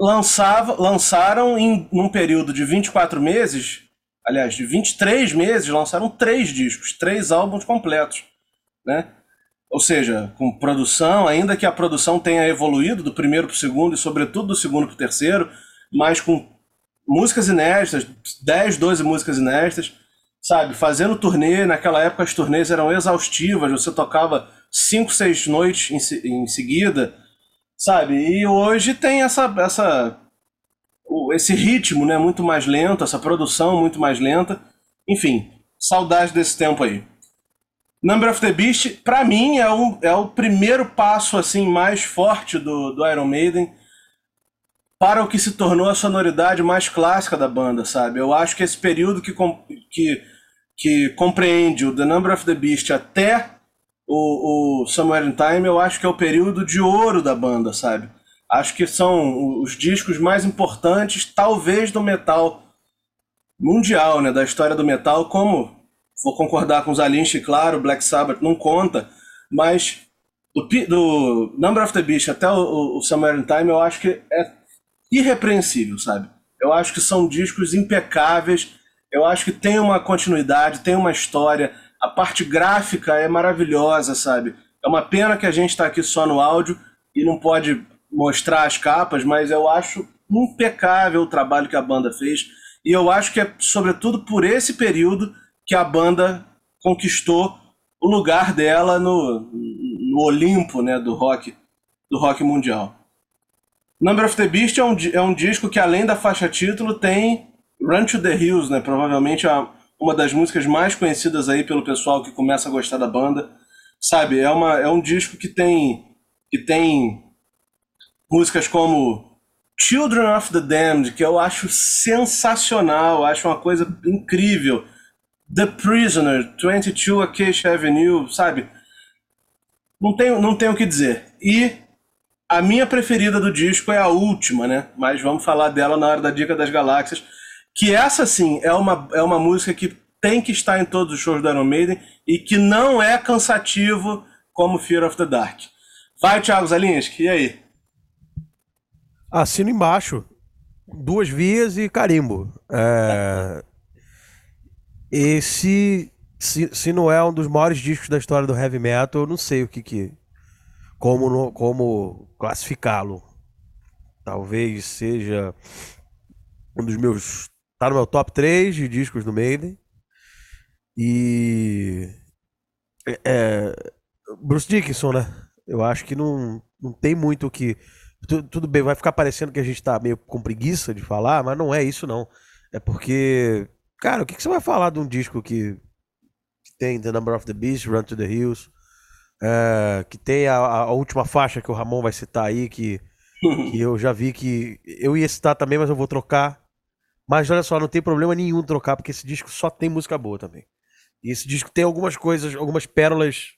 lançava, lançaram em num período de 24 meses, aliás, de 23 meses, lançaram três discos, três álbuns completos, né? Ou seja, com produção, ainda que a produção tenha evoluído do primeiro para o segundo e, sobretudo, do segundo para o terceiro, mas com músicas inéditas, 10, 12 músicas inéditas, sabe? Fazendo turnê, naquela época as turnês eram exaustivas, você tocava 5, 6 noites em, em seguida, sabe? E hoje tem essa, essa esse ritmo né, muito mais lento, essa produção muito mais lenta. Enfim, saudade desse tempo aí. Number of the Beast, para mim, é, um, é o primeiro passo assim mais forte do, do Iron Maiden para o que se tornou a sonoridade mais clássica da banda, sabe? Eu acho que esse período que, que, que compreende o The Number of the Beast até o, o Somewhere in Time, eu acho que é o período de ouro da banda, sabe? Acho que são os discos mais importantes, talvez, do metal mundial, né? Da história do metal, como vou concordar com os Alinch, claro, Black Sabbath não conta, mas do, do Number of the Beast até o, o Summer in Time eu acho que é irrepreensível, sabe? Eu acho que são discos impecáveis, eu acho que tem uma continuidade, tem uma história, a parte gráfica é maravilhosa, sabe? É uma pena que a gente está aqui só no áudio e não pode mostrar as capas, mas eu acho impecável o trabalho que a banda fez. E eu acho que é sobretudo por esse período que a banda conquistou o lugar dela no, no Olimpo né, do rock do rock mundial. Number of the Beast é um, é um disco que, além da faixa título, tem Run to the Hills, né? Provavelmente a, uma das músicas mais conhecidas aí pelo pessoal que começa a gostar da banda. Sabe, é, uma, é um disco que tem, que tem músicas como Children of the Damned, que eu acho sensacional, acho uma coisa incrível. The Prisoner, 22 Acacia Avenue, sabe? Não tenho, não tenho o que dizer. E a minha preferida do disco é a última, né? Mas vamos falar dela na hora da Dica das Galáxias. Que essa, sim, é uma, é uma música que tem que estar em todos os shows do Iron Maiden e que não é cansativo como Fear of the Dark. Vai, Thiago Zalinski, e aí? Assino embaixo. Duas vias e carimbo. É... Esse, se, se não é um dos maiores discos da história do heavy metal, eu não sei o que que como como classificá-lo. Talvez seja um dos meus tá no meu top 3 de discos do Maiden. E é, é, Bruce Dickinson, né? Eu acho que não, não tem muito o que tudo bem, vai ficar parecendo que a gente tá meio com preguiça de falar, mas não é isso não. É porque Cara, o que, que você vai falar de um disco que, que tem The Number of the Beast, Run to the Hills, é, que tem a, a, última faixa que o Ramon vai citar aí, que, que eu já vi que eu ia citar também, mas eu vou trocar. Mas olha só, não tem problema nenhum trocar, porque esse disco só tem música boa também. E esse disco tem algumas coisas, algumas pérolas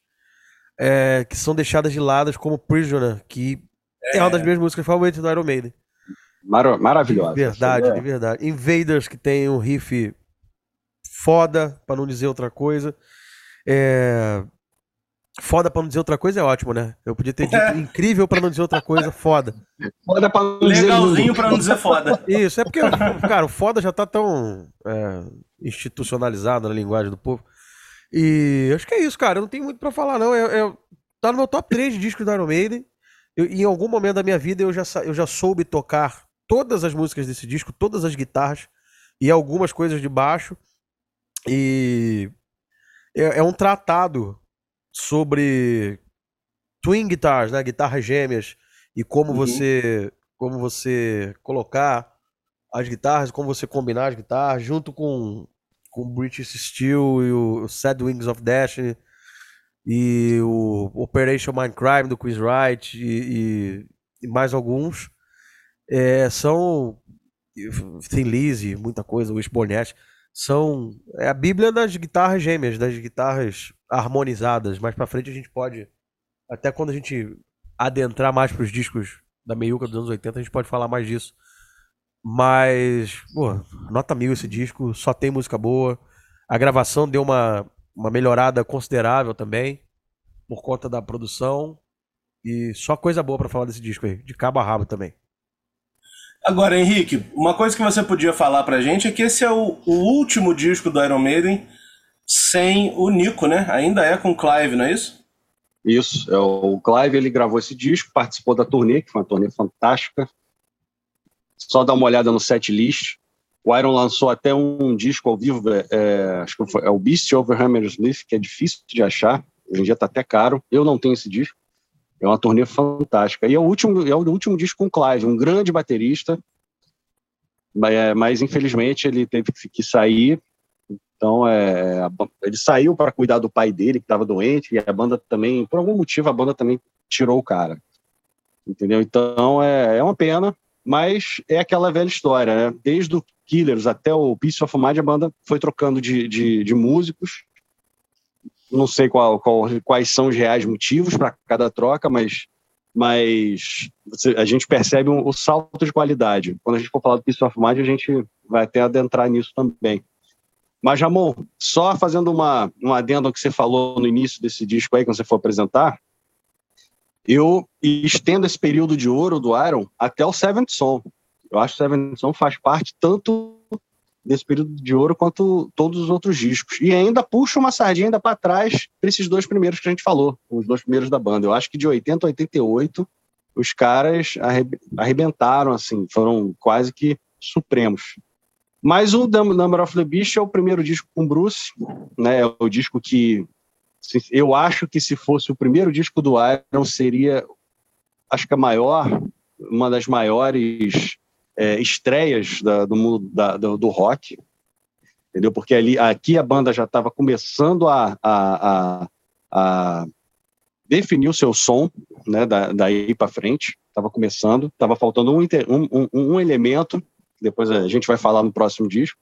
é, que são deixadas de lado, como Prisoner, que é, é uma das minhas músicas favoritas do Iron Maiden. Mar maravilhosa. De verdade, é. de verdade. Invaders que tem um riff foda, para não dizer outra coisa. É... Foda pra não dizer outra coisa é ótimo, né? Eu podia ter dito é. incrível pra não dizer outra coisa, foda. Foda pra não dizer Legalzinho pra não dizer foda. Isso, é porque, cara, o foda já tá tão é, institucionalizado na linguagem do povo. E acho que é isso, cara. Eu não tenho muito pra falar, não. Eu, eu, tá no meu top 3 de discos do Iron Maiden. Eu, em algum momento da minha vida eu já, eu já soube tocar todas as músicas desse disco, todas as guitarras e algumas coisas de baixo. E é, é um tratado sobre twin guitars, né, guitarras gêmeas e como uhum. você como você colocar as guitarras, como você combinar as guitarras junto com com British Steel e o Sad Wings of Destiny e o Operation Mindcrime do Chris Wright e, e, e mais alguns é, são Thin Lizzy, muita coisa, o Wishbone são é a bíblia das guitarras gêmeas, das guitarras harmonizadas. Mais para frente a gente pode, até quando a gente adentrar mais para os discos da meiuca dos anos 80, a gente pode falar mais disso. Mas, pô, nota mil esse disco, só tem música boa. A gravação deu uma, uma melhorada considerável também, por conta da produção. E só coisa boa para falar desse disco aí, de cabo a rabo também. Agora, Henrique, uma coisa que você podia falar pra gente é que esse é o, o último disco do Iron Maiden sem o Nico, né? Ainda é com o Clive, não é isso? Isso, é o Clive ele gravou esse disco, participou da turnê, que foi uma turnê fantástica. Só dá uma olhada no set list. O Iron lançou até um disco ao vivo, é, é acho que foi, é o Beast Over Hammersmith, que é difícil de achar. Hoje em dia está até caro. Eu não tenho esse disco. É uma turnê fantástica. E é o último, é o último disco com Clive, um grande baterista. Mas, é, infelizmente ele teve que sair então, é, ele saiu para cuidar do pai dele, que estava doente, e a banda também, por algum motivo, a banda também tirou o cara. Entendeu? Então, é, é uma pena, mas é aquela velha história, né? Desde o Killers até o Peace of Mind, a banda foi trocando de, de, de músicos. Não sei qual, qual, quais são os reais motivos para cada troca, mas, mas a gente percebe um, o salto de qualidade. Quando a gente for falar do Peace of Mind, a gente vai até adentrar nisso também. Mas, Ramon, só fazendo uma, um adendo ao que você falou no início desse disco aí, quando você for apresentar, eu estendo esse período de ouro do Iron até o Seventh Son. Eu acho que o Seventh Son faz parte tanto desse período de ouro quanto todos os outros discos. E ainda puxa uma sardinha ainda para trás para esses dois primeiros que a gente falou, os dois primeiros da banda. Eu acho que de 80 a 88 os caras arrebentaram, assim, foram quase que supremos. Mas o Number of the Beast é o primeiro disco com Bruce, né? É o disco que eu acho que se fosse o primeiro disco do Iron seria, acho que a maior, uma das maiores é, estreias da, do mundo da, do, do, rock, entendeu? Porque ali, aqui a banda já estava começando a, a, a, a, definir o seu som, né? Da, daí para frente, estava começando, estava faltando um, um, um, elemento depois a gente vai falar no próximo disco.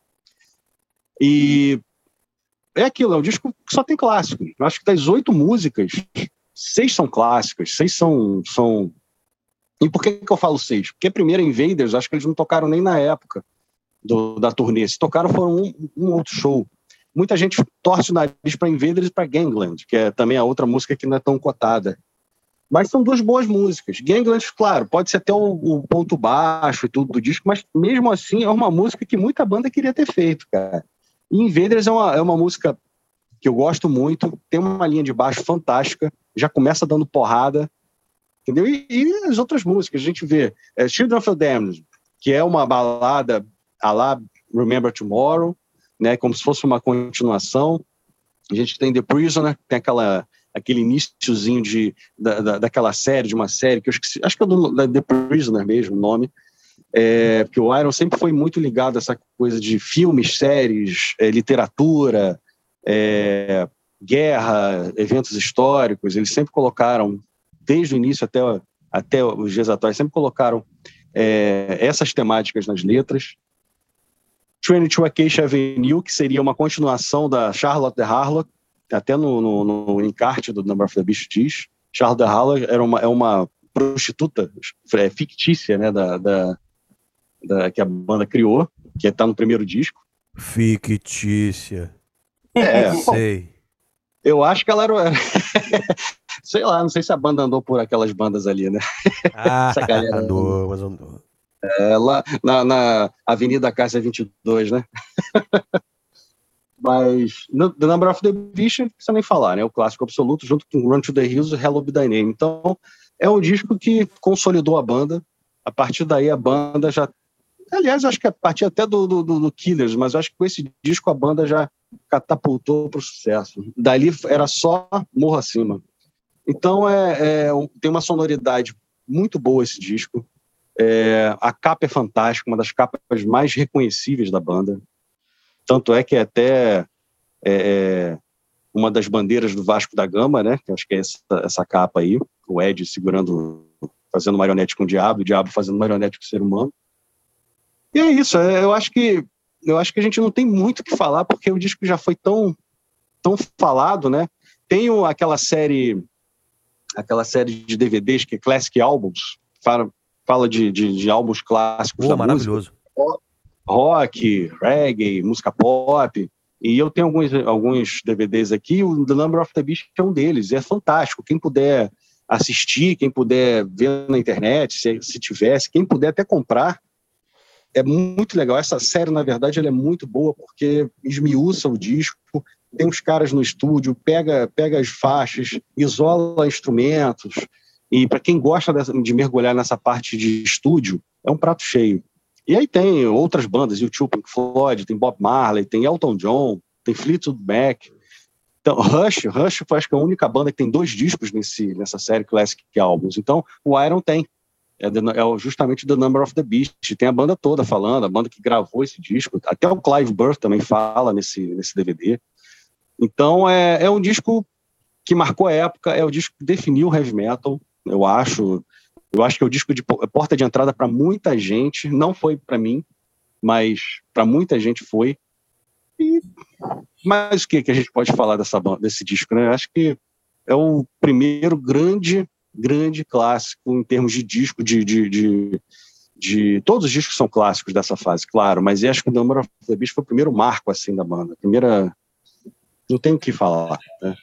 E é aquilo, é um disco que só tem clássico. Eu acho que das oito músicas, seis são clássicas, seis são. são... E por que, que eu falo seis? Porque a primeira Invaders, acho que eles não tocaram nem na época do, da turnê. Se tocaram, foram um, um outro show. Muita gente torce o nariz para Invaders e para Gangland, que é também a outra música que não é tão cotada. Mas são duas boas músicas. Gangland, claro, pode ser até o, o, ponto baixo e tudo do disco, mas mesmo assim é uma música que muita banda queria ter feito, cara. E Invaders é uma, é uma música que eu gosto muito, tem uma linha de baixo fantástica, já começa dando porrada, entendeu? E, e as outras músicas, a gente vê é, Children of the Damned, que é uma balada a lá Remember Tomorrow, né, como se fosse uma continuação. A gente tem The Prisoner, tem aquela aquele iníciozinho de, da, da, daquela série, de uma série, que eu esqueci, acho que é do, da The Prisoner mesmo, o nome, é, porque o Iron sempre foi muito ligado a essa coisa de filmes, séries, é, literatura, é, guerra, eventos históricos, eles sempre colocaram, desde o início até, até os dias atuais, sempre colocaram é, essas temáticas nas letras. 22 Acacia Avenue, que seria uma continuação da Charlotte the Harlock, até no, no, no encarte do Number of the Beast diz, Charles de Haller era uma, é uma prostituta é, fictícia né, da, da, da, que a banda criou, que está no primeiro disco. Fictícia. É, sei. Eu acho que ela era. sei lá, não sei se a banda andou por aquelas bandas ali, né? Ah, Essa galera andou, mas andou. É, lá na, na Avenida Cássia 22, né? Mas no, The Number of the Beast não precisa nem falar, né? O clássico absoluto, junto com Run to the Hills e Hello Be Thy Name. Então, é um disco que consolidou a banda. A partir daí, a banda já. Aliás, acho que a partir até do, do, do Killers, mas acho que com esse disco a banda já catapultou para o sucesso. Dali era só morro acima. Então, é, é, tem uma sonoridade muito boa esse disco. É, a capa é fantástica, uma das capas mais reconhecíveis da banda. Tanto é que é até é, é, uma das bandeiras do Vasco da Gama, né? Que acho que é essa, essa capa aí, o Ed segurando, fazendo marionete com o diabo, o diabo fazendo marionete com o ser humano. E é isso, é, eu acho que eu acho que a gente não tem muito o que falar, porque o disco já foi tão, tão falado, né? Tem aquela série aquela série de DVDs que é Classic Albums, fala, fala de, de, de álbuns clássicos oh, da maravilhoso. música rock, reggae, música pop. E eu tenho alguns, alguns DVDs aqui, o The Number of the Beast é um deles, é fantástico. Quem puder assistir, quem puder ver na internet, se, se tivesse, quem puder até comprar, é muito legal. Essa série, na verdade, ela é muito boa porque esmiuça o disco, tem os caras no estúdio, pega, pega as faixas, isola instrumentos. E para quem gosta de mergulhar nessa parte de estúdio, é um prato cheio. E aí tem outras bandas, YouTube, Pink Floyd, tem Bob Marley, tem Elton John, tem Fleetwood Mac. Então, Rush, Rush foi acho que a única banda que tem dois discos nesse, nessa série Classic Albums. Então, o Iron tem. É, é, justamente The Number of the Beast. Tem a banda toda falando, a banda que gravou esse disco. Até o Clive Burr também fala nesse, nesse DVD. Então, é, é um disco que marcou a época, é o disco que definiu o heavy metal, eu acho. Eu acho que é o disco de porta de entrada para muita gente, não foi para mim, mas para muita gente foi. E mais o que, que a gente pode falar dessa desse disco, né? Eu acho que é o primeiro grande, grande clássico em termos de disco, de, de, de, de todos os discos são clássicos dessa fase, claro, mas acho que o Number of the Beast foi o primeiro marco assim da banda, a primeira, não tem o que falar. Né?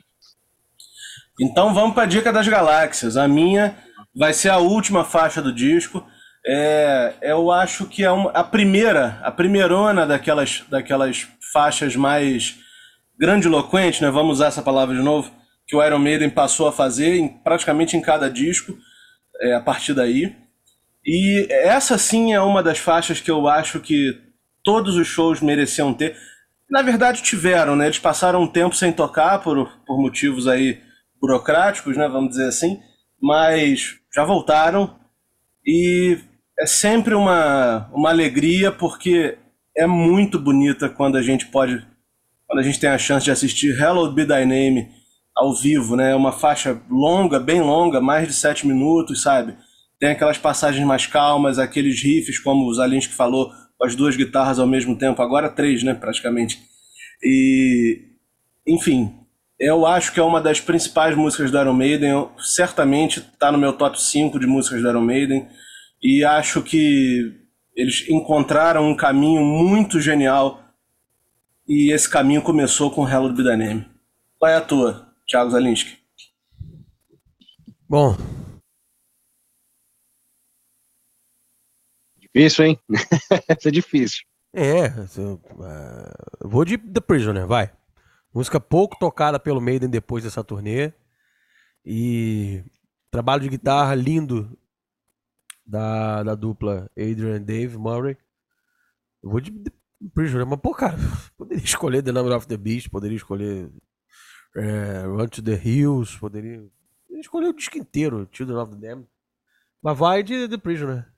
Então vamos para a dica das galáxias. A minha vai ser a última faixa do disco. É, eu acho que é uma, a primeira, a primeirona daquelas, daquelas faixas mais grandiloquentes, né? Vamos usar essa palavra de novo, que o Iron Maiden passou a fazer em, praticamente em cada disco é, a partir daí. E essa sim é uma das faixas que eu acho que todos os shows mereciam ter. Na verdade tiveram, né? Eles passaram um tempo sem tocar por, por motivos aí burocráticos, né? Vamos dizer assim mas já voltaram e é sempre uma, uma alegria porque é muito bonita quando a gente pode, quando a gente tem a chance de assistir Hello Be Thy Name ao vivo, né? É uma faixa longa, bem longa, mais de sete minutos, sabe? Tem aquelas passagens mais calmas, aqueles riffs, como o Zalinski falou, com as duas guitarras ao mesmo tempo, agora três, né, praticamente. E, enfim, eu acho que é uma das principais músicas do Iron Maiden. Eu, certamente está no meu top 5 de músicas do Iron Maiden. E acho que eles encontraram um caminho muito genial. E esse caminho começou com Hello Be The Name. Qual é a tua, Thiago Zalinski? Bom. Difícil, hein? Isso é difícil. É, eu, uh, vou de The Prisoner, vai. Música pouco tocada pelo Maiden depois dessa turnê. E trabalho de guitarra lindo da, da dupla Adrian Dave Murray. Eu vou de, de Prisoner, mas pô, cara, poderia escolher The Number of the Beast, poderia escolher é, Run to the Hills, poderia, poderia escolher o disco inteiro, Children of the Damned. Mas vai de The Prisoner.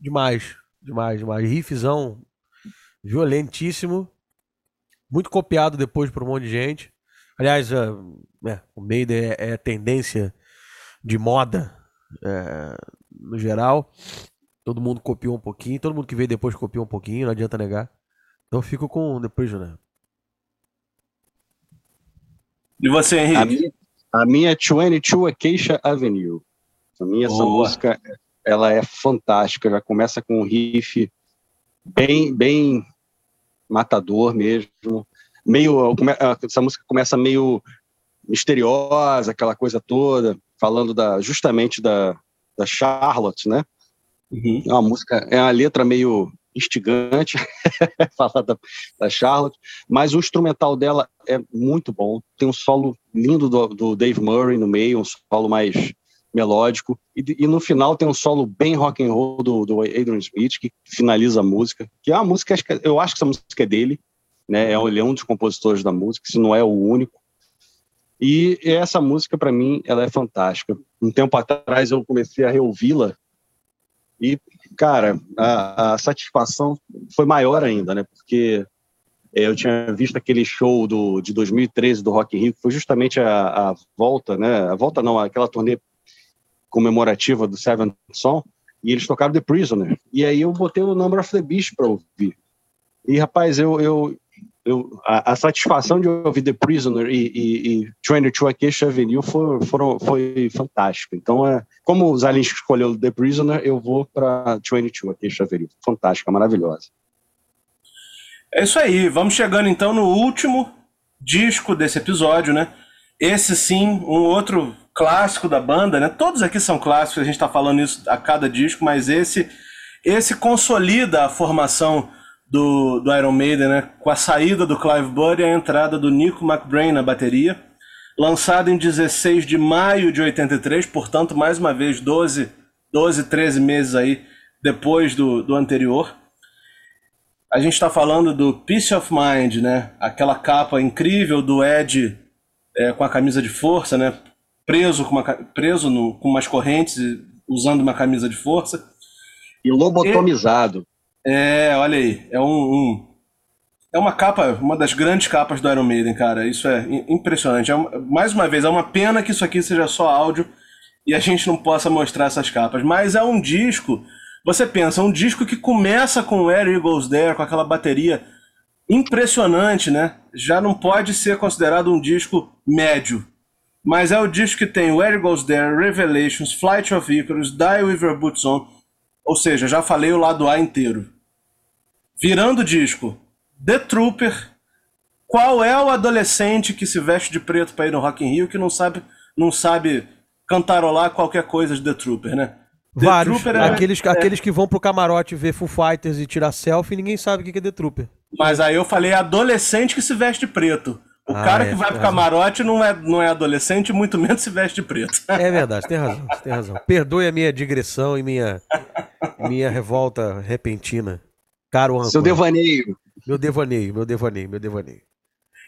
Demais, demais, demais. Riffzão violentíssimo. Muito copiado depois por um monte de gente. Aliás, uh, é, o Maiden é, é, tendência de moda é, no geral. Todo mundo copiou um pouquinho. Todo mundo que veio depois copiou um pouquinho, não adianta negar. Então eu fico com The Prisoner. E você, Henrique? A minha, a minha é 22 Acacia Avenue. A minha, essa música ela é fantástica. Já começa com um riff bem, bem matador mesmo. Meio, essa música começa meio misteriosa, aquela coisa toda, falando da, justamente da, da Charlotte, né? Uhum. É uma música, é uma letra meio instigante, falar da, da, Charlotte, mas o instrumental dela é muito bom. Tem um solo lindo do, do Dave Murray no meio, um solo mais melódico, e, e, no final tem um solo bem rock and roll do, do Adrian Smith, que finaliza a música, que é uma música, eu acho que essa música é dele, né? É, ele é um dos compositores da música, se não é o único. E essa música, para mim, ela é fantástica. Um tempo atrás eu comecei a reouvi-la e, cara, a, a, satisfação foi maior ainda, né? Porque é, eu tinha visto aquele show do, de 2013 do Rock in Rio, que foi justamente a, a volta, né? A volta não, aquela turnê comemorativa do Seventh Song, e eles tocaram The Prisoner. E aí eu botei o Number of the Beast para ouvir. E, rapaz, eu, eu, eu, a, a, satisfação de ouvir The Prisoner e, e, e 22 Acacia Avenue foi, foram, foi fantástico. Então, é, como o Zalinski escolheu The Prisoner, eu vou para 22 Acacia Avenue. Fantástica, maravilhosa. É isso aí. Vamos chegando então no último disco desse episódio, né? Esse sim, um outro clássico da banda, né? Todos aqui são clássicos, a gente está falando isso a cada disco, mas esse esse consolida a formação do, do Iron Maiden, né? Com a saída do Clive Burr e a entrada do Nico McBrain na bateria. Lançado em 16 de maio de 83, portanto, mais uma vez, 12, 12 13 meses aí depois do, do anterior. A gente está falando do Peace of Mind, né? Aquela capa incrível do Ed é, com a camisa de força, né? Preso com, uma, preso no, com umas correntes, usando uma camisa de força. E lobotomizado. É, olha aí, é um, um, é uma capa, uma das grandes capas do Iron Maiden, cara. Isso é impressionante. É uma, mais uma vez, é uma pena que isso aqui seja só áudio e a gente não possa mostrar essas capas. Mas é um disco. Você pensa, um disco que começa com Where He Goes There, com aquela bateria impressionante, né? Já não pode ser considerado um disco médio. Mas é o disco que tem Where He Goes There, Revelations, Flight of Icarus, Die With Your Boots On. Ou seja, já falei o lado A inteiro virando o disco The Trooper. Qual é o adolescente que se veste de preto para ir no Rock in Rio que não sabe, não sabe cantarolar qualquer coisa de The Trooper, né? The Vários. Trooper é, aqueles, é... aqueles que vão pro camarote ver Foo Fighters e tirar selfie, ninguém sabe o que é The Trooper. Mas aí eu falei adolescente que se veste preto. O ah, cara é, que vai pro camarote não é, não é adolescente, muito menos se veste preto. É verdade, tem razão, tem razão. Perdoe a minha digressão e minha, minha revolta repentina. Caro âncora. Seu devaneio. Meu devaneio, meu devaneio, meu devaneio.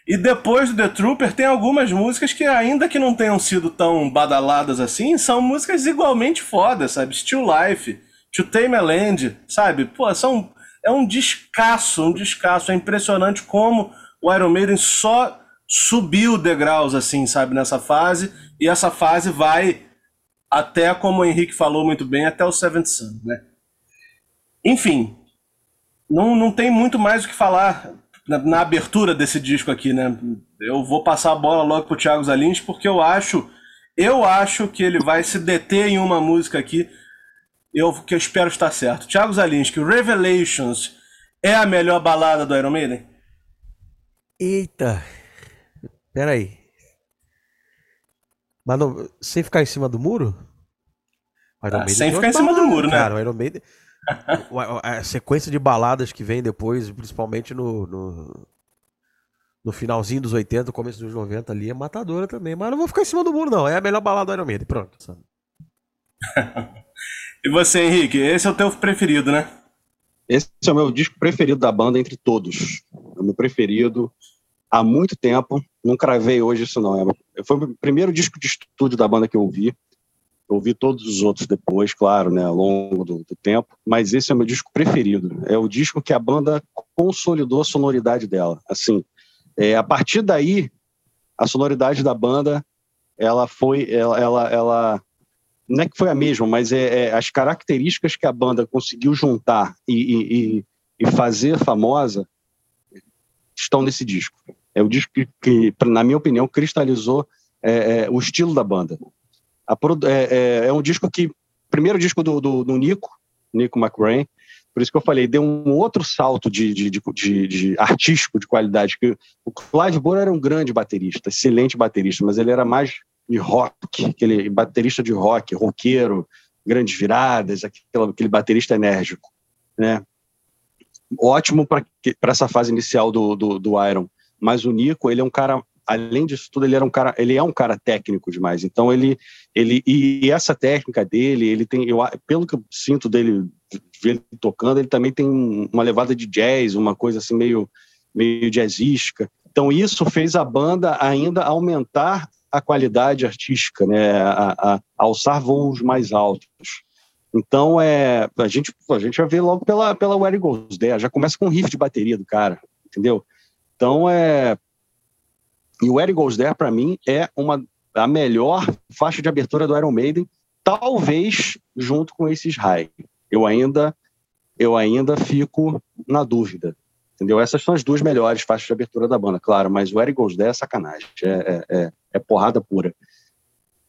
E depois do The Trooper tem algumas músicas que, ainda que não tenham sido tão badaladas assim, são músicas igualmente fodas, sabe? Still Life, To Tame a Land, sabe? Pô, são, é um descasso, um descasso. É impressionante como o Iron Maiden só subiu degraus, assim, sabe? Nessa fase. E essa fase vai até, como o Henrique falou muito bem, até o Seventh Sun, né? Enfim, não, não tem muito mais o que falar na, na, abertura desse disco aqui, né? Eu vou passar a bola logo pro Thiago Zalins, porque eu acho, eu acho que ele vai se deter em uma música aqui, eu, que eu espero estar certo. Thiago Zalins, que Revelations é a melhor balada do Iron Maiden? Eita, peraí. Mas não, sem ficar em cima do muro? Ah, sem ficar em cima do muro, né? Cara, o Iron Maiden a sequência de baladas que vem depois, principalmente no, no, no, finalzinho dos 80, começo dos 90 ali, é matadora também. Mas não vou ficar em cima do muro, não. É a melhor balada do Iron Maiden. Pronto. e você, Henrique? Esse é o teu preferido, né? Esse é o meu disco preferido da banda entre todos. É o meu preferido há muito tempo. Não cravei hoje isso, não. É, foi o primeiro disco de estúdio da banda que eu ouvi. Eu ouvi todos os outros depois, claro, né, ao longo do, do, tempo, mas esse é o meu disco preferido. É o disco que a banda consolidou a sonoridade dela. Assim, é, a partir daí, a sonoridade da banda, ela foi, ela, ela, ela não é que foi a mesma, mas é, é as características que a banda conseguiu juntar e, e, e fazer famosa estão nesse disco. É o disco que, que na minha opinião, cristalizou é, é, o estilo da banda. É, é, é, um disco que primeiro disco do, do, do Nico, Nico McRae, por isso que eu falei, deu um outro salto de, de, de, de, de artístico, de qualidade. Que o Clive Burr era um grande baterista, excelente baterista, mas ele era mais de rock, aquele baterista de rock, roqueiro, grandes viradas, aquele, aquele baterista enérgico, né? Ótimo para essa fase inicial do, do, do Iron. Mas o Nico, ele é um cara além disso tudo, ele era um cara, ele é um cara técnico demais. Então ele, ele e essa técnica dele, ele tem, eu, pelo que eu sinto dele, ver ele tocando, ele também tem uma levada de jazz, uma coisa assim meio, meio jazzística. Então isso fez a banda ainda aumentar a qualidade artística, né, a, a, a alçar voos mais altos. Então é a gente a gente vai ver logo pela pela Where It Goes There, já começa com um riff de bateria do cara, entendeu? Então é e o Eric Goes There, para mim, é uma, a melhor faixa de abertura do Iron Maiden, talvez junto com esses High. Eu ainda, eu ainda fico na dúvida. Entendeu? Essas são as duas melhores faixas de abertura da banda, claro, mas o Eric Goes There é sacanagem. É, é, é, é porrada pura.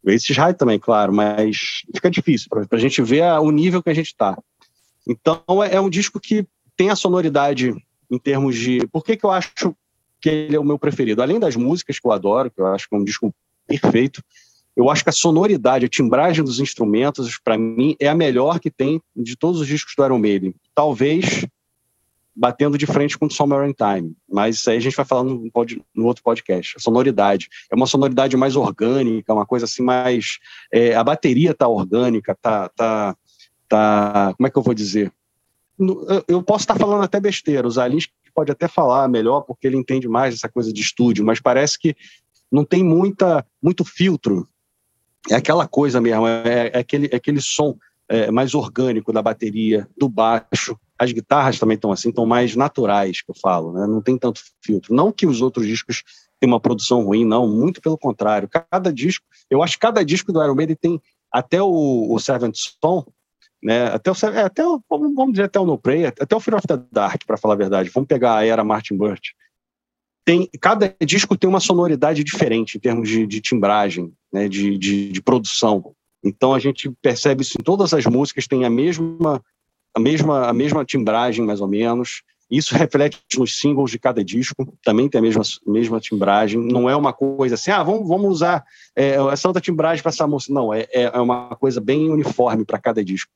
Esses High também, claro, mas fica difícil para a gente ver o nível que a gente está. Então é, é um disco que tem a sonoridade em termos de. Por que, que eu acho que ele é o meu preferido. Além das músicas que eu adoro, que eu acho que é um disco perfeito, eu acho que a sonoridade, a timbragem dos instrumentos, para mim, é a melhor que tem de todos os discos do Iron Maiden. Talvez batendo de frente com o Summer in Time, mas isso aí a gente vai falar no, no, outro podcast. A sonoridade é uma sonoridade mais orgânica, uma coisa assim mais. É, a bateria tá orgânica, tá, tá, tá. Como é que eu vou dizer? Eu posso estar falando até besteira. Os Alins pode até falar melhor, porque ele entende mais essa coisa de estúdio, mas parece que não tem muita, muito filtro. É aquela coisa mesmo, é, é aquele, é aquele som é, mais orgânico da bateria, do baixo. As guitarras também estão assim, estão mais naturais, que eu falo, né? não tem tanto filtro. Não que os outros discos tenham uma produção ruim, não, muito pelo contrário. Cada disco, eu acho que cada disco do Iron Maiden tem, até o, o Son, né? Até o, é, até o, vamos dizer até o No Prey, até o Fear of the Dark, para falar a verdade. Vamos pegar a era Martin Burt. Tem, cada disco tem uma sonoridade diferente em termos de, de timbragem, né? de, de, de, produção. Então a gente percebe isso em todas as músicas, tem a mesma, a mesma, a mesma timbragem, mais ou menos. Isso reflete nos singles de cada disco, também tem a mesma, mesma timbragem. Não é uma coisa assim, ah, vamos, vamos usar é, essa outra timbragem para essa música. Não, é, é uma coisa bem uniforme para cada disco.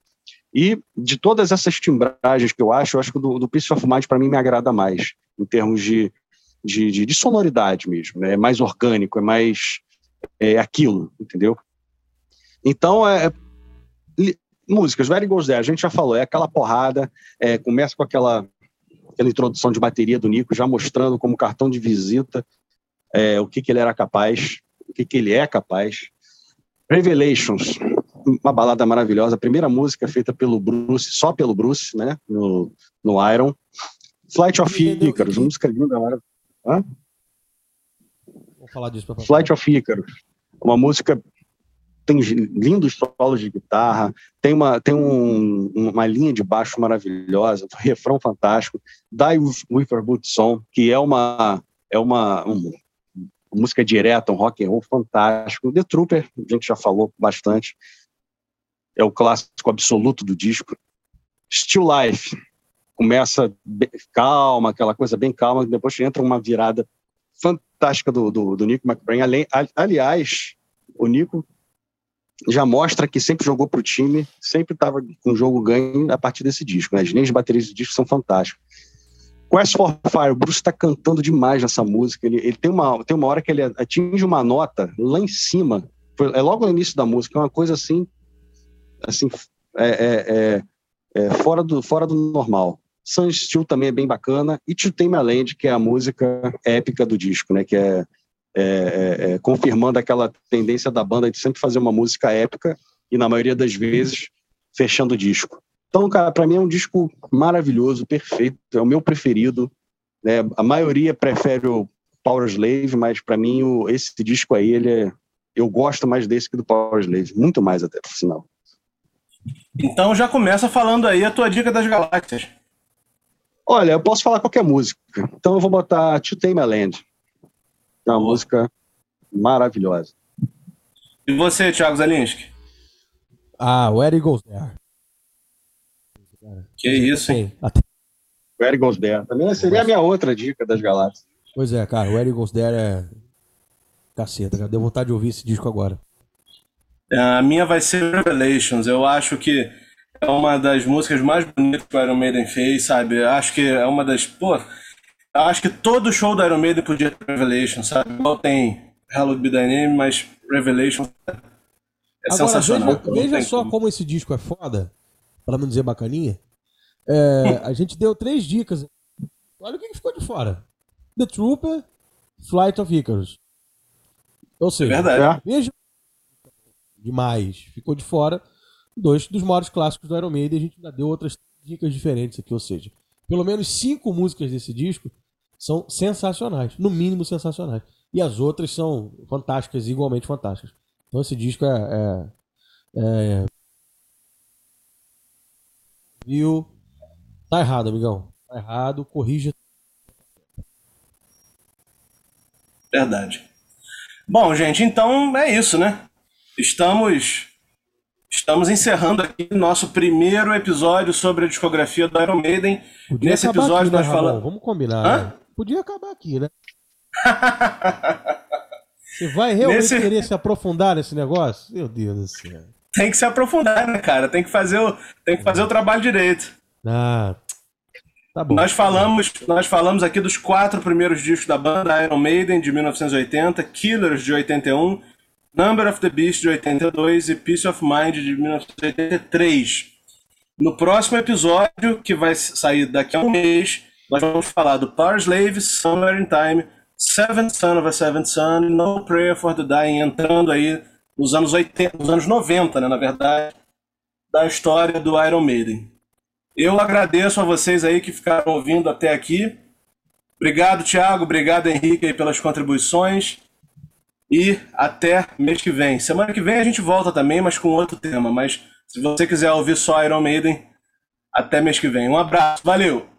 E de todas essas timbragens que eu acho, eu acho que o do, do Piece of Mind, para mim, me agrada mais, em termos de, de, de, de sonoridade mesmo. Né? É mais orgânico, é mais é aquilo, entendeu? Então, é, é músicas, Very Goes There, a gente já falou, é aquela porrada, é, começa com aquela, aquela introdução de bateria do Nico, já mostrando como cartão de visita é, o que, que ele era capaz, o que, que ele é capaz. Revelations, uma balada maravilhosa, a primeira música feita pelo Bruce, só pelo Bruce, né, no, no Iron. Flight of Icarus, música linda. Hã? Vou falar disso pra Flight of Icarus, uma música tem lindos solos de guitarra, tem uma, tem um, uma linha de baixo maravilhosa, um refrão fantástico, Die With a Boot Song, que é uma é uma, uma música direta, um rock and roll fantástico. The Trooper, a gente já falou bastante é o clássico absoluto do disco. Still Life começa calma, aquela coisa bem calma, depois entra uma virada fantástica do, do, do Nico McBrain. aliás, o Nico já mostra que sempre jogou para o time, sempre estava com o jogo ganho a partir desse disco. Né? As linhas de baterias do disco são fantásticas. Quest for Fire, o Bruce está cantando demais nessa música. Ele, ele, tem, uma, tem uma hora que ele atinge uma nota lá em cima, é logo no início da música, é uma coisa assim assim, é, é, é, é, fora, do, fora do normal. Sun Steel também é bem bacana. E To Tame Land, que é a música épica do disco, né? Que é, é, confirmando aquela tendência da banda de sempre fazer uma música épica e, na maioria das vezes, fechando o disco. Então, cara, para mim é um disco maravilhoso, perfeito, é o meu preferido. Né? A maioria prefere o Power Slave, mas para mim o, esse disco aí, ele é, eu gosto mais desse que do Power Slave, muito mais até, por sinal. Então já começa falando aí a tua dica das galáxias. Olha, eu posso falar qualquer música. Então eu vou botar To Tame a Land. É uma música maravilhosa. E você, Thiago Zalinski? Ah, o Eric Goes There. Que isso, hein? Até... O Eric Goes There. Também seria a minha outra dica das galáxias. Pois é, cara, o Eric Goes There é. Caceta, já deu vontade de ouvir esse disco agora. A minha vai ser Revelations. Eu acho que é uma das músicas mais bonitas que o Iron Maiden fez, sabe? Eu acho que é uma das. Pô, acho que todo show do Iron Maiden podia ter Revelation, sabe? Igual tem Hallowed Be Thy Name, mas Revelation é Agora, sensacional. Veja, veja só como. como esse disco é foda, para não dizer bacaninha. É, a gente deu três dicas. Olha o que ficou de fora. The Trooper, Flight of Icarus. Ou seja, é verdade. veja demais. Ficou de fora dois dos maiores clássicos do Iron Maiden. A gente ainda deu outras dicas diferentes aqui, ou seja, pelo menos cinco músicas desse disco são sensacionais, no mínimo sensacionais. E as outras são fantásticas, igualmente fantásticas. Então esse disco é. é, é... Viu? Tá errado, amigão. Tá errado, corrija. Verdade. Bom, gente, então é isso, né? Estamos estamos encerrando aqui nosso primeiro episódio sobre a discografia do Iron Maiden. Podia Nesse episódio aqui, né, nós falamos. Vamos combinar. Né? Podia acabar aqui, né? Você vai realmente Nesse... querer se aprofundar nesse negócio? Meu Deus do céu. Tem que se aprofundar, né, cara? Tem que fazer o, tem que fazer o trabalho direito. Ah, tá bom. Nós falamos, nós falamos aqui dos quatro primeiros discos da banda Iron Maiden de 1980, Killers de 81, Number of the Beast de 82 e Peace of Mind de 1983. No próximo episódio, que vai sair daqui a um mês, nós vamos falar do Power Slave, Somewhere in Time, Seventh Son of a Seventh Son, No Prayer for the Dying, entrando aí nos anos 80, nos anos 90, né, na verdade, da história do Iron Maiden. Eu agradeço a vocês aí que ficaram ouvindo até aqui. Obrigado, Thiago. Obrigado, Henrique, aí, pelas contribuições. E até mês que vem. Semana que vem a gente volta também, mas com outro tema. Mas se você quiser ouvir só Iron Maiden, até mês que vem. Um abraço, valeu!